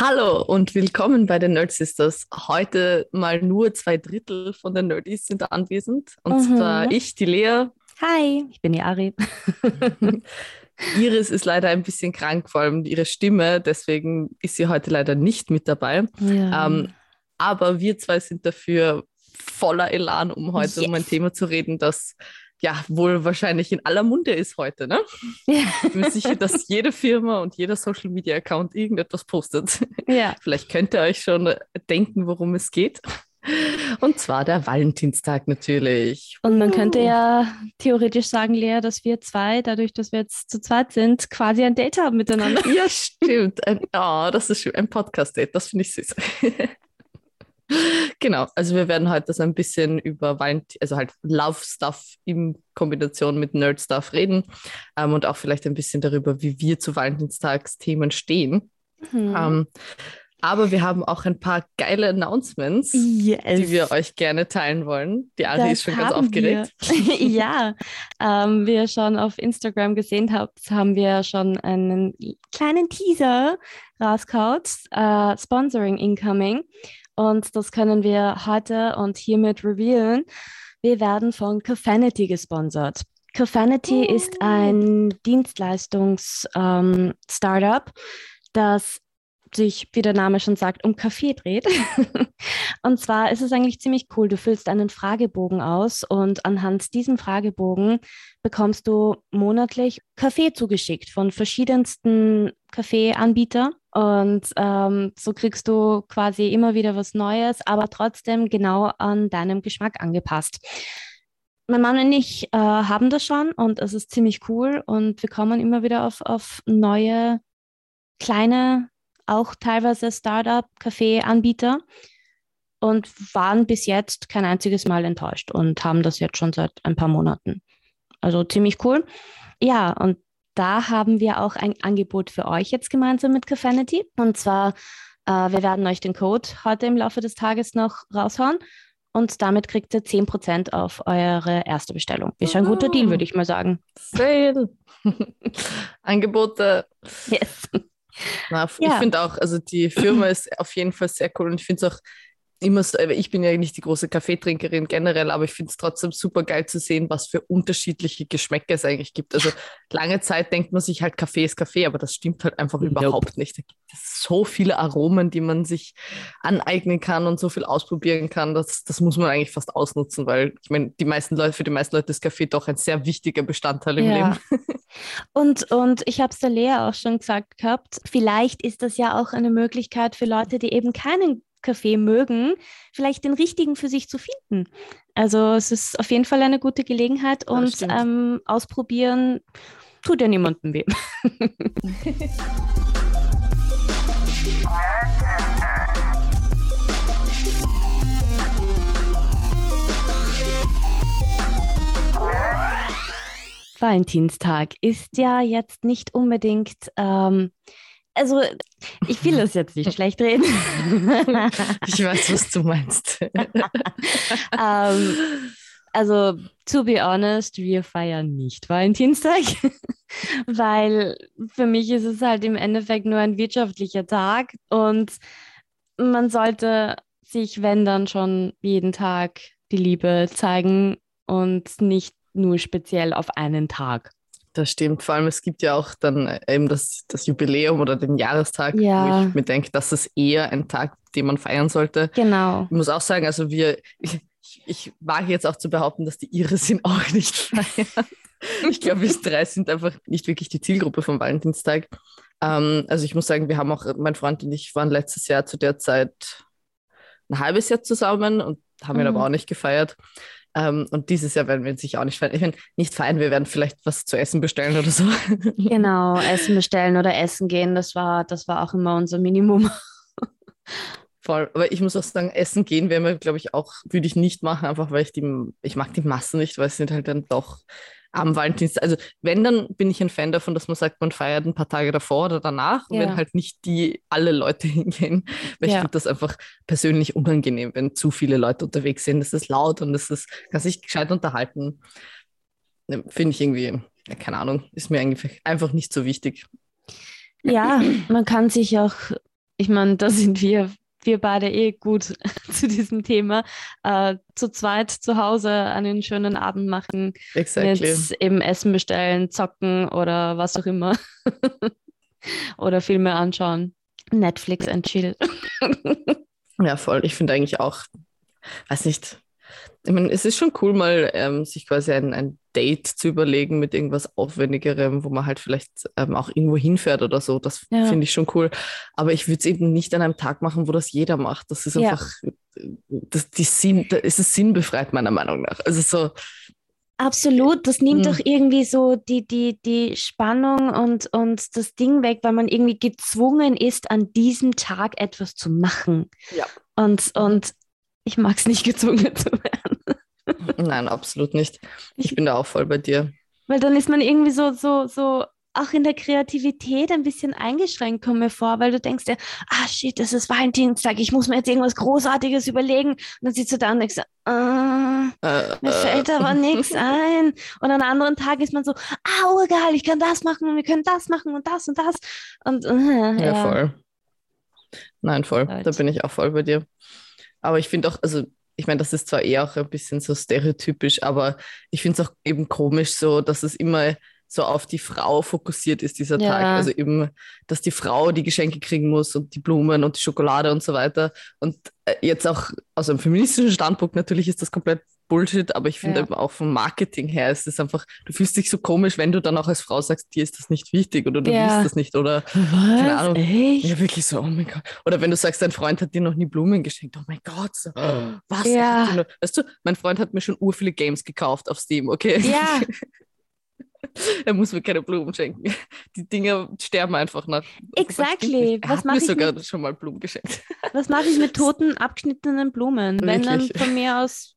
Hallo und willkommen bei den Nerd Sisters. Heute mal nur zwei Drittel von den Nerdies sind anwesend. Und Mhm. zwar ich, die Lea. Hi, ich bin die Ari. Iris ist leider ein bisschen krank, vor allem ihre Stimme. Deswegen ist sie heute leider nicht mit dabei. Ja. Ähm, aber wir zwei sind dafür voller Elan, um heute um ein Yes. Thema zu reden, das ja wohl wahrscheinlich in aller Munde ist heute. Ne? ja. Ich bin sicher, dass jede Firma und jeder Social Media Account irgendetwas postet. ja. Vielleicht könnt ihr euch schon denken, worum es geht. Und zwar der Valentinstag natürlich. Und man könnte ja theoretisch sagen, Lea, dass wir zwei, dadurch, dass wir jetzt zu zweit sind, quasi ein Date haben miteinander. Ja, stimmt. Ein, oh, das ist schön. Ein Podcast-Date, das finde ich süß. Genau, also wir werden heute so ein bisschen über Valentin, also halt Love-Stuff in Kombination mit Nerd-Stuff reden ähm, und auch vielleicht ein bisschen darüber, wie wir zu Valentinstagsthemen stehen. Mhm. Ähm, aber wir haben auch ein paar geile Announcements. yes. die wir euch gerne teilen wollen. Die Ari Das ist schon ganz aufgeregt. Ja, ähm, wie ihr schon auf Instagram gesehen habt, haben wir schon einen kleinen Teaser rausgehaut, äh, Sponsoring Incoming. Und das können wir heute und hiermit revealen. Wir werden von Cafanity gesponsert. Cafanity ist ein Dienstleistungs-Startup, das sich, wie der Name schon sagt, um Kaffee dreht. und zwar ist es eigentlich ziemlich cool. Du füllst einen Fragebogen aus und anhand diesem Fragebogen bekommst du monatlich Kaffee zugeschickt von verschiedensten Kaffeeanbietern. Und ähm, so kriegst du quasi immer wieder was Neues, aber trotzdem genau an deinem Geschmack angepasst. Mein Mann und ich äh, haben das schon und es ist ziemlich cool und wir kommen immer wieder auf, auf neue kleine auch teilweise Startup-Kaffee-Anbieter und waren bis jetzt kein einziges Mal enttäuscht und haben das jetzt schon seit ein paar Monaten. Also ziemlich cool. Ja, und da haben wir auch ein Angebot für euch jetzt gemeinsam mit Cafanity. Und zwar, äh, wir werden euch den Code heute im Laufe des Tages noch raushauen. Und damit kriegt ihr 10% auf eure erste Bestellung. Ist ein guter Deal, würde ich mal sagen. Sale. Angebote. Yes. Na, Ja. Ich finde auch, also die Firma ist auf jeden Fall sehr cool und ich finde es auch immer so, aber ich bin ja nicht die große Kaffeetrinkerin generell, aber ich finde es trotzdem super geil zu sehen, was für unterschiedliche Geschmäcker es eigentlich gibt. Also lange Zeit denkt man sich halt, Kaffee ist Kaffee, aber das stimmt halt einfach Nope. überhaupt nicht. Da gibt es so viele Aromen, die man sich aneignen kann und so viel ausprobieren kann. Das, das muss man eigentlich fast ausnutzen, weil ich meine, die meisten Leute, für die meisten Leute ist Kaffee doch ein sehr wichtiger Bestandteil im Ja. Leben. Und, und ich habe es der Lea auch schon gesagt gehabt, vielleicht ist das ja auch eine Möglichkeit für Leute, die eben keinen Kaffee mögen, vielleicht den richtigen für sich zu finden. Also es ist auf jeden Fall eine gute Gelegenheit und ähm, ausprobieren tut ja niemandem weh. Valentinstag ist ja jetzt nicht unbedingt, ähm, also ich will das jetzt nicht schlecht reden. Ich weiß, was du meinst. ähm, also, to be honest, wir feiern nicht Valentinstag, weil für mich ist es halt im Endeffekt nur ein wirtschaftlicher Tag und man sollte sich, wenn dann schon jeden Tag die Liebe zeigen und nicht nur speziell auf einen Tag. Das stimmt. Vor allem, es gibt ja auch dann äh, eben das, das Jubiläum oder den Jahrestag, wo Ja. ich mir denke, das ist eher ein Tag, den man feiern sollte. Genau. Ich muss auch sagen, also wir, ich, ich wage jetzt auch zu behaupten, dass die Iris ihn auch nicht feiern. Ich glaube, wir drei sind einfach nicht wirklich die Zielgruppe vom Valentinstag. Ähm, also ich muss sagen, wir haben auch, mein Freund und ich waren letztes Jahr zu der Zeit ein halbes Jahr zusammen und haben ihn Mhm. aber auch nicht gefeiert. Ähm, und dieses Jahr werden wir ihn sicher auch nicht feiern. Ich meine, nicht feiern, wir werden vielleicht was zu essen bestellen oder so. Genau, Essen bestellen oder essen gehen, das war, das war auch immer unser Minimum. Voll. Aber ich muss auch sagen, essen gehen wäre mir, glaube ich, auch, würde ich nicht machen, einfach weil ich die, ich mag die Massen nicht, weil es sind halt dann doch am Valentinstag. Also wenn, dann bin ich ein Fan davon, dass man sagt, man feiert ein paar Tage davor oder danach, Ja. wenn halt nicht die alle Leute hingehen. Weil ich Ja. finde das einfach persönlich unangenehm, wenn zu viele Leute unterwegs sind. Es ist laut und es ist, kann sich gescheit unterhalten. Ne, Finde ich irgendwie, keine Ahnung, ist mir eigentlich einfach nicht so wichtig. Ja, man kann sich auch ich meine, da sind wir, wir beide eh gut zu diesem Thema. Äh, zu zweit zu Hause einen schönen Abend machen, Exactly. mit eben Essen bestellen, zocken oder was auch immer. oder Filme anschauen. Netflix and chill. Ja, voll. Ich finde eigentlich auch, weiß nicht, ich meine, es ist schon cool, mal ähm, sich quasi ein, ein Date zu überlegen mit irgendwas Aufwendigerem, wo man halt vielleicht ähm, auch irgendwo hinfährt oder so. Das Ja. finde ich schon cool. Aber ich würde es eben nicht an einem Tag machen, wo das jeder macht. Das ist Ja. einfach, das, die Sinn, da ist es sinnbefreit, meiner Meinung nach. Also so, Absolut, das nimmt Hm. doch irgendwie so die, die, die Spannung und, und das Ding weg, weil man irgendwie gezwungen ist, an diesem Tag etwas zu machen. Ja. Und, und ich mag es nicht gezwungen zu werden. Nein, absolut nicht. Ich bin da auch voll bei dir. Weil dann ist man irgendwie so, so, so auch in der Kreativität ein bisschen eingeschränkt, komme mir vor, weil du denkst dir, ah shit, das ist Valentinstag, ich muss mir jetzt irgendwas Großartiges überlegen. Und dann sitzt du da und denkst, ah, Äh, Mir äh, fällt aber nichts ein. Und an anderen Tagen ist man so, ah, geil, ich kann das machen und wir können das machen und das und das. Und äh, Ja, voll. Nein, voll. Da bin ich auch voll bei dir. Aber ich finde auch, also ich meine, das ist zwar eher auch ein bisschen so stereotypisch, aber ich finde es auch eben komisch so, dass es immer so auf die Frau fokussiert ist, dieser Ja. Tag. Also eben, dass die Frau die Geschenke kriegen muss und die Blumen und die Schokolade und so weiter. Und äh, jetzt auch aus einem feministischen Standpunkt natürlich ist das komplett Bullshit, aber ich finde Ja. auch vom Marketing her ist es einfach, du fühlst dich so komisch, wenn du dann auch als Frau sagst, dir ist das nicht wichtig oder du Ja. willst das nicht oder Was? Ahnung. Echt? ja, wirklich so, oh mein Gott. Oder wenn du sagst, dein Freund hat dir noch nie Blumen geschenkt, oh mein Gott, so, was? Er Ja. Weißt du, mein Freund hat mir schon ur viele Games gekauft auf Steam, okay? Ja, er muss mir keine Blumen schenken. Die Dinger sterben einfach nach. Exactly. Was hat mach mir ich sogar schon mal Blumen geschenkt. was mache ich mit toten, abgeschnittenen Blumen? Wenn dann Wirklich. von mir aus.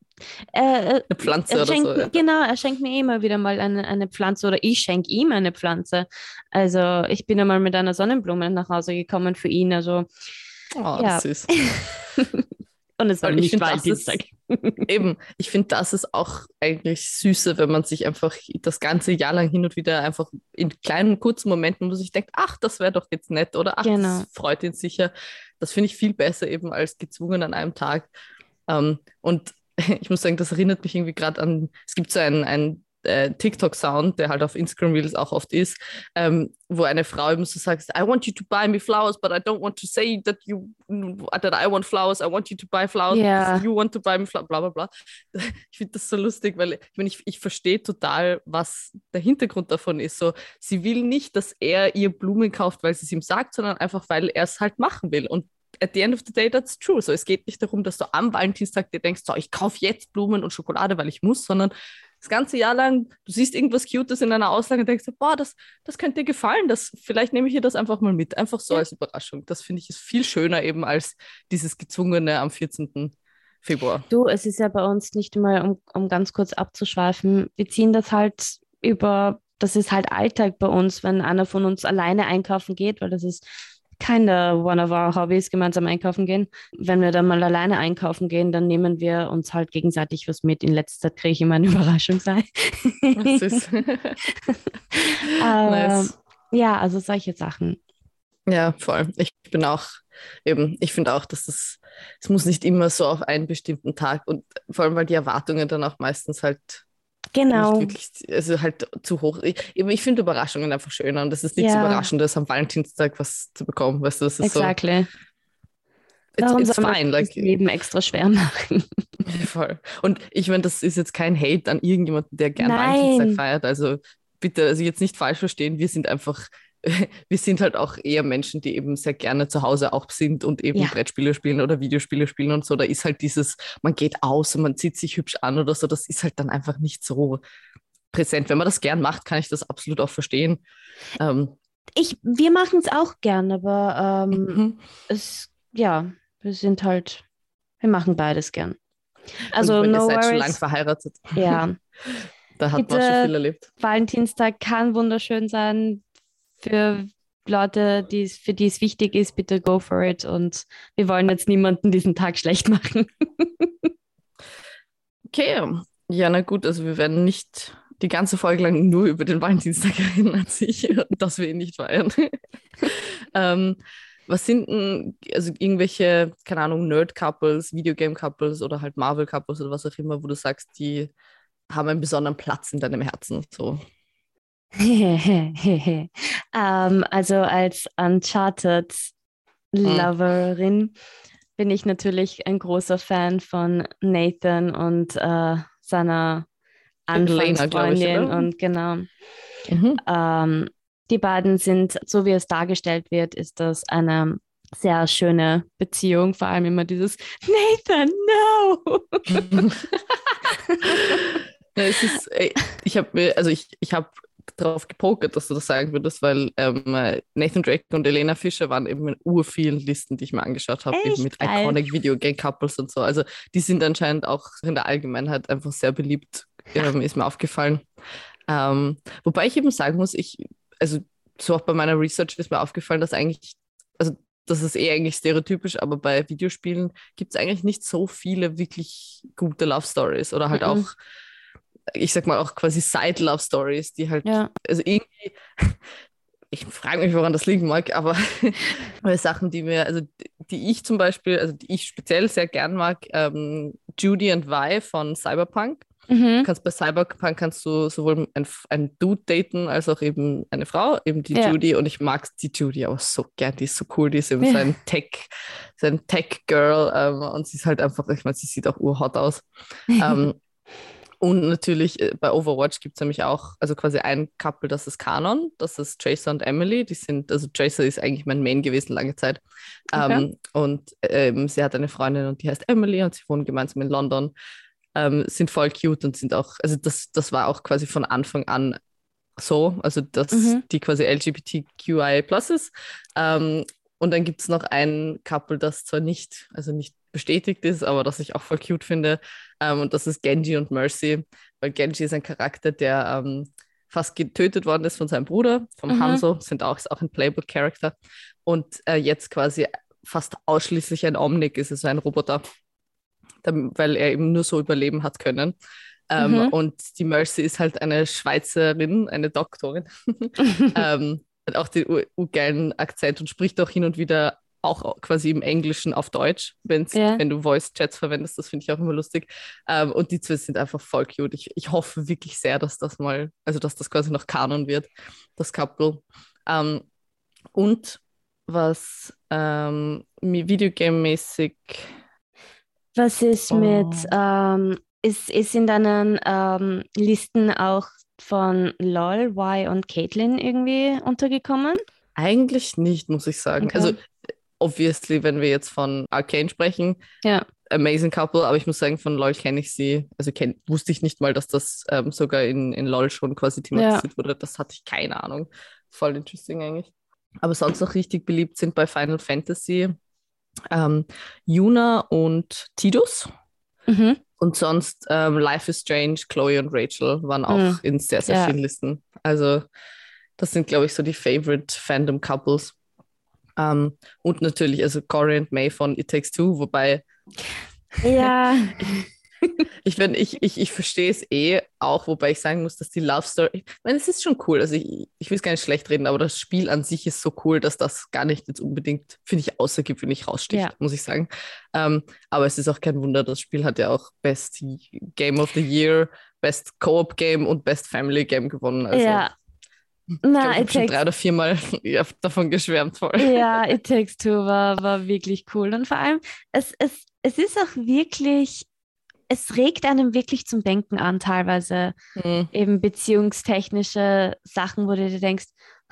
Äh, Eine Pflanze er oder schenkt, so. Ja. Genau, er schenkt mir immer wieder mal eine, eine Pflanze oder ich schenke ihm eine Pflanze. Also ich bin einmal mit einer Sonnenblume nach Hause gekommen für ihn. Also Oh, Ja. süß. und es war nicht Valentinstag. Eben, ich finde, das ist auch eigentlich süßer, wenn man sich einfach das ganze Jahr lang hin und wieder einfach in kleinen, kurzen Momenten, wo sich denkt, ach, das wäre doch jetzt nett oder ach, Genau. das freut ihn sicher. Das finde ich viel besser eben als gezwungen an einem Tag. Ähm, und ich muss sagen, das erinnert mich irgendwie gerade an, es gibt so einen, einen äh, TikTok-Sound, der halt auf Instagram Reels auch oft ist, ähm, wo eine Frau eben so sagt, I want you to buy me flowers, but I don't want to say that you that I want flowers, I want you to buy flowers, because you want to buy me flowers, bla bla bla. Ich finde das so lustig, weil ich, meine, ich, ich verstehe total, was der Hintergrund davon ist. So, sie will nicht, dass er ihr Blumen kauft, weil sie es ihm sagt, sondern einfach, weil er es halt machen will. Und at the end of the day, that's true. So, es geht nicht darum, dass du am Valentinstag dir denkst, so, ich kaufe jetzt Blumen und Schokolade, weil ich muss, sondern das ganze Jahr lang, du siehst irgendwas Cutes in einer Auslage und denkst, boah, das, das könnte dir gefallen, das, vielleicht nehme ich ihr das einfach mal mit, einfach so Ja. als Überraschung. Das finde ich ist viel schöner eben als dieses gezwungene am 14. Februar. Du, es ist ja bei uns nicht mal, um, um ganz kurz abzuschweifen, wir ziehen das halt über, das ist halt Alltag bei uns, wenn einer von uns alleine einkaufen geht, weil das ist keine one of our Hobbys, gemeinsam einkaufen gehen. Wenn wir dann mal alleine einkaufen gehen, dann nehmen wir uns halt gegenseitig was mit. In letzter Zeit kriege ich immer eine Überraschungsei. Ach, süß. Aber, nice. Ja, also solche Sachen. Ja, voll. Ich bin auch eben, ich finde auch, dass das, es muss nicht immer so auf einen bestimmten Tag und vor allem, weil die Erwartungen dann auch meistens halt Genau. wirklich, also halt zu hoch. Ich, ich finde Überraschungen einfach schöner und es ist nichts Ja. Überraschendes, am Valentinstag was zu bekommen, weißt du, das ist Exactly. so, it's, Warum it's fine, like, das Leben extra schwer machen? voll. Und ich meine, das ist jetzt kein Hate an irgendjemanden, der gern Nein. Valentinstag feiert, also bitte, also jetzt nicht falsch verstehen, wir sind einfach wir sind halt auch eher Menschen, die eben sehr gerne zu Hause auch sind und eben Ja. Brettspiele spielen oder Videospiele spielen und so. Da ist halt dieses, man geht aus und man zieht sich hübsch an oder so, das ist halt dann einfach nicht so präsent. Wenn man das gern macht, kann ich das absolut auch verstehen. Ähm, Ich, wir machen es auch gern, aber ähm, mhm. es, ja, wir sind halt, wir machen beides gern. Also, no ihr seid schon lang worries. verheiratet, Ja, da hat man Bitte. schon viel erlebt. Valentinstag kann wunderschön sein. Für Leute, die es- für die es wichtig ist, bitte go for it. Und wir wollen jetzt niemanden diesen Tag schlecht machen. Okay, ja, na gut, also wir werden nicht die ganze Folge lang nur über den Valentinstag reden an sich, dass wir ihn nicht feiern. ähm, Was sind denn, also irgendwelche, keine Ahnung, Nerd-Couples, Videogame-Couples oder halt Marvel-Couples oder was auch immer, wo du sagst, die haben einen besonderen Platz in deinem Herzen? So. ähm, also als Uncharted-Loverin mhm. bin ich natürlich ein großer Fan von Nathan und äh, seiner Anfangsfreundin und genau. Mhm. Ähm, die beiden sind, so wie es dargestellt wird, ist das eine sehr schöne Beziehung. Vor allem immer dieses Nathan, no! es ist, ich habe also ich, ich habe darauf gepokert, dass du das sagen würdest, weil ähm, Nathan Drake und Elena Fischer waren eben in ur vielen Listen, die ich mir angeschaut habe, eben mit geil. Iconic Video Game Couples und so. Also die sind anscheinend auch in der Allgemeinheit einfach sehr beliebt, ähm, ist mir aufgefallen. Ähm, wobei ich eben sagen muss, ich, also so auch bei meiner Research ist mir aufgefallen, dass eigentlich, also das ist eh eigentlich stereotypisch, aber bei Videospielen gibt es eigentlich nicht so viele wirklich gute Love Stories oder halt mhm. auch ich sag mal, auch quasi Side-Love-Stories, die halt, ja. also irgendwie, ich frage mich, woran das liegen mag, aber Sachen, die mir, also die ich zum Beispiel, also die ich speziell sehr gern mag, ähm, Judy und Vi von Cyberpunk. Mhm. Du kannst bei Cyberpunk kannst du sowohl ein, ein Dude daten als auch eben eine Frau, eben die ja. Judy. Und ich mag die Judy auch so gern, die ist so cool, die ist eben ja. so ein Tech, so ein Tech-Girl ähm, und sie ist halt einfach, ich meine, sie sieht auch urhot aus. ähm, und natürlich äh, bei Overwatch gibt es nämlich auch, also quasi ein Couple, das ist Kanon, das ist Tracer und Emily. Die sind, also Tracer ist eigentlich mein Main gewesen lange Zeit. Okay. Ähm, und ähm, sie hat eine Freundin und die heißt Emily und sie wohnen gemeinsam in London. Ähm, sind voll cute und sind auch, also das, das war auch quasi von Anfang an so, also dass mhm. die quasi LGBTQI plus ist. Ähm, und dann gibt es noch ein Couple, das zwar nicht, also nicht bestätigt ist, aber das ich auch voll cute finde. Ähm, und das ist Genji und Mercy, weil Genji ist ein Charakter, der ähm, fast getötet worden ist von seinem Bruder, vom mhm. Hanzo, sind auch, ist auch ein Playable Character. Und äh, jetzt quasi fast ausschließlich ein Omnic ist, also ein Roboter, weil er eben nur so überleben hat können. Ähm, mhm. Und die Mercy ist halt eine Schweizerin, eine Doktorin. ähm, hat auch den geilen Akzent und spricht auch hin und wieder auch quasi im Englischen auf Deutsch, wenn's, ja. wenn du Voice-Chats verwendest. Das finde ich auch immer lustig. Ähm, und die zwei sind einfach voll cute. Ich, ich hoffe wirklich sehr, dass das mal, also dass das quasi noch Kanon wird, das Couple. Ähm, und was ähm, Videogame-mäßig. Was ist oh. mit, ähm, ist, ist in deinen ähm, Listen auch von LOL, Y und Caitlin irgendwie untergekommen? Eigentlich nicht, muss ich sagen. Okay. Also obviously, wenn wir jetzt von Arcane sprechen, ja. Amazing Couple, aber ich muss sagen, von LOL kenne ich sie, also kenn, wusste ich nicht mal, dass das ähm, sogar in, in LOL schon quasi thematisiert ja. wurde. Das hatte ich keine Ahnung. Voll interesting eigentlich. Aber sonst noch richtig beliebt sind bei Final Fantasy ähm, Yuna und Tidus. Mhm. Und sonst ähm, Life is Strange, Chloe und Rachel waren auch mhm. in sehr, sehr ja. vielen Listen. Also das sind, glaube ich, so die Favorite Fandom Couples. Ähm, und natürlich, also Corey und May von It Takes Two, wobei. Ja. ich finde, ich, ich, ich verstehe es eh auch, wobei ich sagen muss, dass die Love Story, ich meine, es ist schon cool. Also ich, ich will es gar nicht schlecht reden, aber das Spiel an sich ist so cool, dass das gar nicht jetzt unbedingt, finde ich, außergewöhnlich raussticht, ja. muss ich sagen. Ähm, aber es ist auch kein Wunder, das Spiel hat ja auch Best Game of the Year, Best Co-op Game und Best Family Game gewonnen. Also ja, na, ich habe schon drei oder viermal davon geschwärmt. Voll. Ja, It Takes Two war, war wirklich cool. Und vor allem, es, es, es ist auch wirklich, es regt einem wirklich zum Denken an, teilweise hm. eben beziehungstechnische Sachen, wo du dir denkst,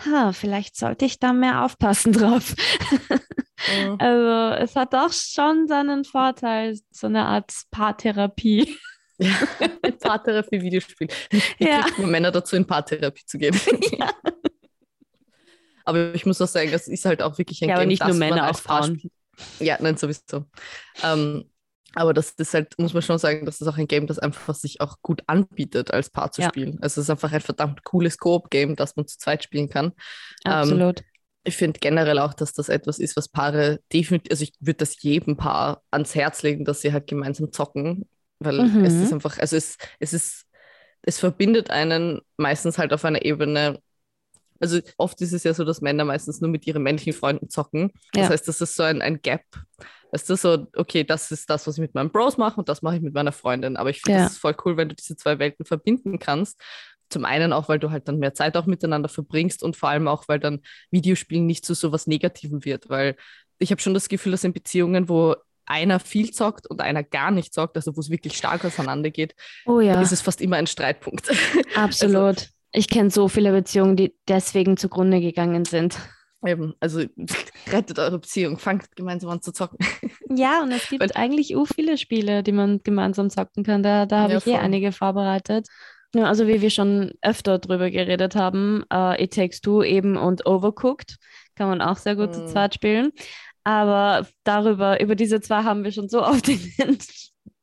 ha, vielleicht sollte ich da mehr aufpassen drauf. Mhm. Also es hat auch schon seinen Vorteil, so eine Art Paartherapie. Ja, Paartherapie, Videospiel. Wie ja. Männer dazu, in Paartherapie zu gehen? Ja. Aber ich muss auch sagen, das ist halt auch wirklich ein ja, Game, aber nicht nur Männer, auch Frauen. Ja, nein, sowieso. Ähm, aber das ist halt, muss man schon sagen, das ist auch ein Game, das einfach sich auch gut anbietet, als Paar zu ja. spielen. Also es ist einfach ein verdammt cooles Koop-Game, das man zu zweit spielen kann. Ähm, Absolut. Ähm, ich finde generell auch, dass das etwas ist, was Paare definitiv, also ich würde das jedem Paar ans Herz legen, dass sie halt gemeinsam zocken weil mhm. es ist einfach, also es, es ist, es verbindet einen meistens halt auf einer Ebene, Also oft ist es ja so, dass Männer meistens nur mit ihren männlichen Freunden zocken. Das Ja. heißt, das ist so ein, ein Gap. Weißt du, so, okay, das ist das, was ich mit meinen Bros mache und das mache ich mit meiner Freundin. Aber ich finde, Ja. das ist voll cool, wenn du diese zwei Welten verbinden kannst. Zum einen auch, weil du halt dann mehr Zeit auch miteinander verbringst und vor allem auch, weil dann Videospielen nicht zu so was Negativem wird. Weil ich habe schon das Gefühl, dass in Beziehungen, wo einer viel zockt und einer gar nicht zockt, also wo es wirklich stark auseinandergeht, Oh ja, ist es fast immer ein Streitpunkt. absolut. ich kenne so viele Beziehungen, die deswegen zugrunde gegangen sind. Eben, also rettet eure Beziehung, fangt gemeinsam an zu zocken. Ja, und es gibt Weil- eigentlich u viele Spiele, die man gemeinsam zocken kann. Da, da habe Ja, ich eh einige vorbereitet. Ja, also wie wir schon öfter drüber geredet haben, äh, It Takes Two eben und Overcooked kann man auch sehr gut zu Mm. zweit spielen. Aber darüber, über diese zwei haben wir schon so oft in,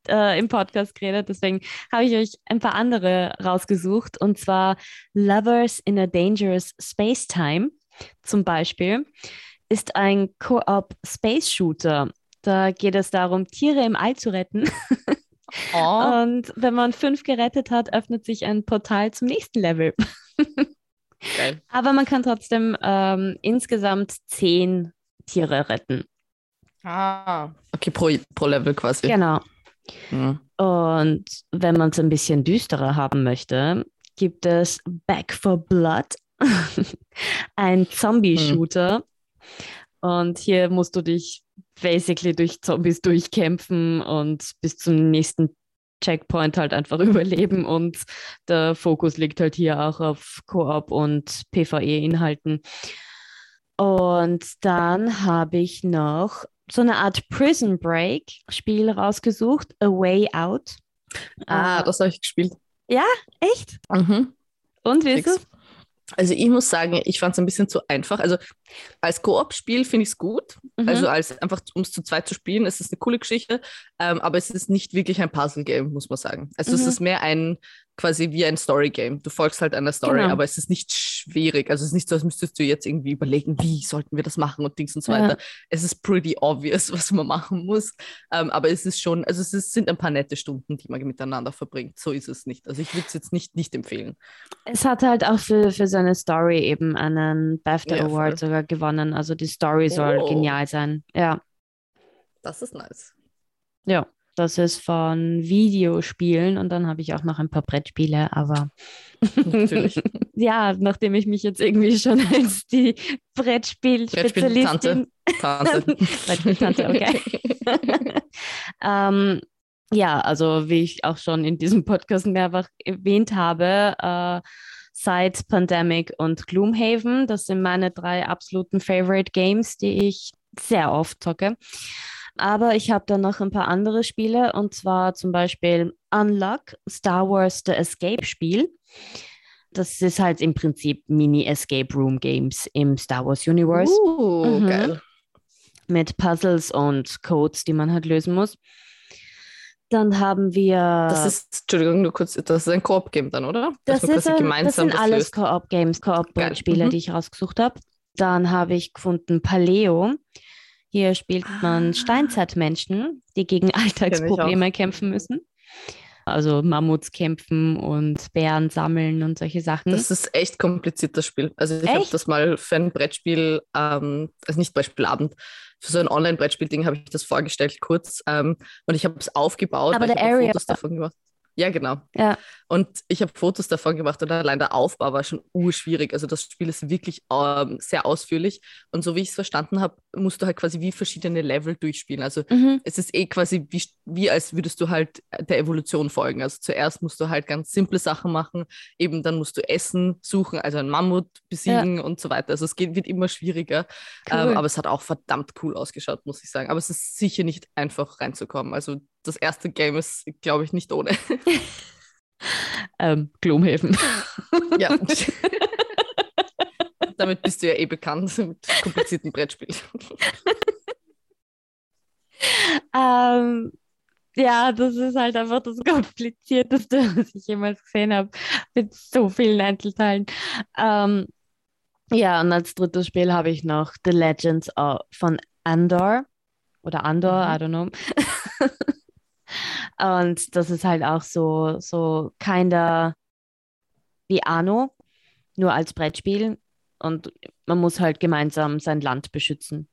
äh, im Podcast geredet. Deswegen habe ich euch ein paar andere rausgesucht. Und zwar Lovers in a Dangerous Space Time zum Beispiel ist ein Co-op Space Shooter. Da geht es darum, Tiere im All zu retten. Oh, Und wenn man fünf gerettet hat, öffnet sich ein Portal zum nächsten Level. geil. Aber man kann trotzdem ähm, insgesamt zehn Tiere retten. Ah, okay, pro, pro Level quasi. Genau. Hm. Und wenn man es ein bisschen düsterer haben möchte, gibt es Back for Blood, ein Zombie-Shooter. Und hier musst du dich basically durch Zombies durchkämpfen und bis zum nächsten Checkpoint halt einfach überleben. Und der Fokus liegt halt hier auch auf Koop und PvE-Inhalten. Und dann habe ich noch so eine Art Prison Break Spiel rausgesucht, A Way Out. Ah, Äh, das habe ich gespielt. echt? Mhm. Und wie ist es? Also ich muss sagen, ich fand es ein bisschen zu einfach. Also als Koop-Spiel finde ich es gut. Mhm. Also als einfach, um es zu zweit zu spielen, ist es eine coole Geschichte. Ähm, aber es ist nicht wirklich ein Puzzle-Game, muss man sagen. Also es Mhm. ist mehr ein, quasi wie ein Story-Game. Du folgst halt einer Story, Genau. aber es ist nicht schwierig. Also es ist nicht so, als müsstest du jetzt irgendwie überlegen, wie sollten wir das machen und Dings und so Ja. weiter. Es ist pretty obvious, was man machen muss. Ähm, aber es ist schon, also es ist, sind ein paar nette Stunden, die man miteinander verbringt. So ist es nicht. Also ich würde es jetzt nicht, nicht empfehlen. Es hat halt auch für, für seine Story eben einen BAFTA Ja, Award voll. sogar gewonnen. Also die Story soll Oh. genial sein. Ja, Das ist nice. ja. Das ist von Videospielen und dann habe ich auch noch ein paar Brettspiele, aber Natürlich. ja, nachdem ich mich jetzt irgendwie schon als die Brettspiel-Spezialistin Tante. Brettspieltante, okay. ähm, ja, also wie ich auch schon in diesem Podcast mehrfach erwähnt habe, äh, seit Pandemic und Gloomhaven, das sind meine drei absoluten Favorite Games, die ich sehr oft zocke. Aber ich habe dann noch ein paar andere Spiele und zwar zum Beispiel Unlock, Star Wars The Escape Spiel. Das ist halt im Prinzip Mini-Escape Room Games im Star Wars Universe Uh, Mhm. geil. mit Puzzles und Codes, die man halt lösen muss. Dann haben wir. Das ist, Entschuldigung, nur kurz, das ist ein Koop-Game dann, oder? das, ist ein, das sind alles löst. Koop-Games. Koop-Spiele, Mhm. die ich rausgesucht habe. Dann habe ich gefunden Paleo. Hier spielt man Ah. Steinzeitmenschen, die gegen Alltagsprobleme kämpfen müssen. Also Mammuts kämpfen und Bären sammeln und solche Sachen. Das ist echt kompliziert, das Spiel. Also ich habe das mal für ein Brettspiel, ähm, also nicht Brettspielabend, für so ein Online-Brettspiel-Ding habe ich das vorgestellt kurz ähm, und ich habe es aufgebaut, Aber der Area- Fotos davon gemacht. Ja, genau. Ja. Und ich habe Fotos davon gemacht und allein der Aufbau war schon urschwierig. Also das Spiel ist wirklich ähm, sehr ausführlich und so wie ich es verstanden habe, musst du halt quasi wie verschiedene Level durchspielen. Also Mhm. es ist eh quasi wie, wie als würdest du halt der Evolution folgen. Also zuerst musst du halt ganz simple Sachen machen, eben dann musst du Essen suchen, also einen Mammut besiegen und so weiter. Also es geht, wird immer schwieriger, Cool. ähm, aber es hat auch verdammt cool ausgeschaut, muss ich sagen. Aber es ist sicher nicht einfach reinzukommen. Also das erste Game ist, glaube ich, nicht ohne. Ähm, Gloomhaven. ja. Damit bist du ja eh bekannt mit komplizierten Brettspielen. Ähm, ja, das ist halt einfach das Komplizierteste, was ich jemals gesehen habe, mit so vielen Einzelteilen. Ähm, ja, und als drittes Spiel habe ich noch The Legends of, von Andor oder Andor, Mhm. I don't know. Und das ist halt auch so, so kinder wie Anno, nur als Brettspiel. und man muss halt gemeinsam sein Land beschützen.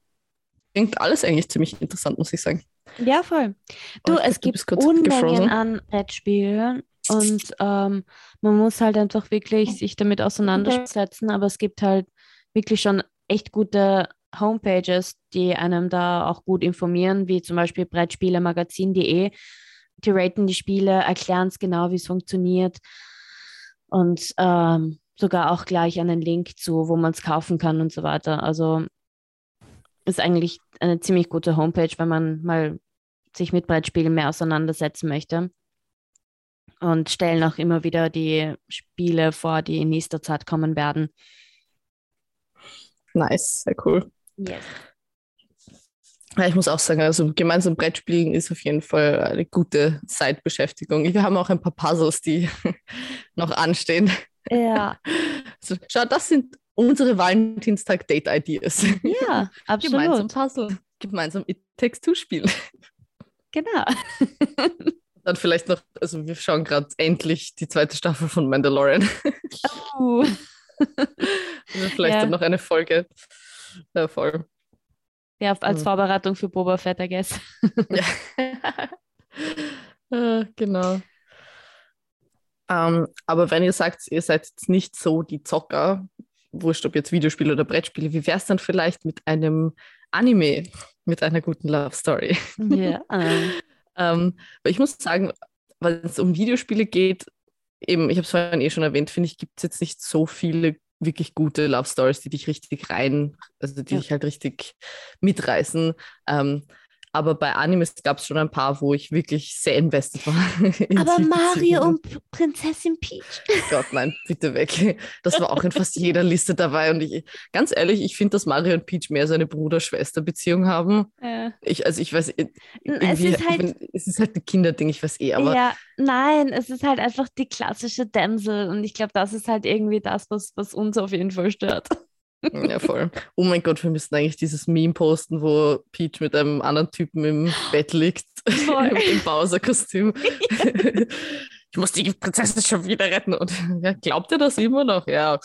Klingt alles eigentlich ziemlich interessant, muss ich sagen. Ja, voll. Du, es glaub, du gibt kurz Unmengen gefrozen. an Brettspielen und ähm, man muss halt einfach wirklich sich damit auseinandersetzen, aber es gibt halt wirklich schon echt gute Homepages, die einem da auch gut informieren, wie zum Beispiel Brettspielemagazin.de. Die raten die Spiele, erklären es genau, wie es funktioniert und ähm, sogar auch gleich einen Link zu, wo man es kaufen kann und so weiter. Also ist eigentlich eine ziemlich gute Homepage, wenn man mal sich mit Brettspielen mehr auseinandersetzen möchte. Und stellen auch immer wieder die Spiele vor, die in nächster Zeit kommen werden. Nice, sehr cool. Yes. Ja, ich muss auch sagen, also gemeinsam Brettspielen ist auf jeden Fall eine gute Zeitbeschäftigung. Wir haben auch ein paar Puzzles, die noch anstehen. Ja, Also, schau, das sind unsere Valentinstag-Date-Ideas. ja, Gemeinsam absolut. Puzzle. Gemeinsam It Takes Two spielen. Genau. Dann vielleicht noch, also wir schauen gerade endlich die zweite Staffel von Mandalorian. Uh. Also vielleicht Ja. dann noch eine Folge. Ja, voll. Ja, als Mhm. Vorbereitung für Boba Fett, I guess. Ja. äh, genau. Ähm, aber wenn ihr sagt, ihr seid jetzt nicht so die Zocker, wurscht ob jetzt Videospiele oder Brettspiele, wie wäre es dann vielleicht mit einem Anime, mit einer guten Love Story? Ja. ähm, Ähm, weil ich muss sagen, wenn es um Videospiele geht, eben, ich habe es vorhin eh schon erwähnt, finde ich, gibt es jetzt nicht so viele wirklich gute Love Stories, die dich richtig rein, also die Ja. dich halt richtig mitreißen. Ähm, aber bei Animes gab es schon ein paar, wo ich wirklich sehr invested war. in Aber Mario und Prinzessin Peach. Gott, nein, bitte weg. Das war auch in fast jeder Liste dabei. Und ich, ganz ehrlich, ich finde, dass Mario und Peach mehr so eine Bruder-Schwester-Beziehung haben. Ja. Ich, also ich weiß, Es ist halt- bin, es ist halt ein Kinderding, ich weiß eh, aber ja, nein, es ist halt einfach die klassische Damsel und ich glaube, das ist halt irgendwie das, was, was uns auf jeden Fall stört. Ja, voll. Oh mein Gott, wir müssten eigentlich dieses Meme posten, wo Peach mit einem anderen Typen im Bett liegt, im Bowser-Kostüm. ich muss die Prinzessin schon wieder retten. Und ja, glaubt ihr das immer noch? Ja,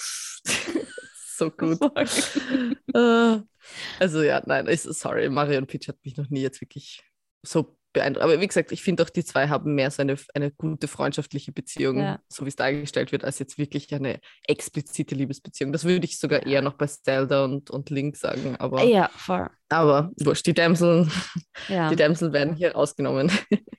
so gut. Äh, also ja, nein, ich, sorry, Mario und Peach hat mich noch nie jetzt wirklich so beeindruckt. Aber wie gesagt, ich finde auch, die zwei haben mehr so eine, eine gute freundschaftliche Beziehung, Ja. so wie es dargestellt wird, als jetzt wirklich eine explizite Liebesbeziehung. Das würde ich sogar eher noch bei Zelda und, und Link sagen. Aber, Ja, voll. aber wurscht, die Damseln, Ja. die Damseln werden hier rausgenommen.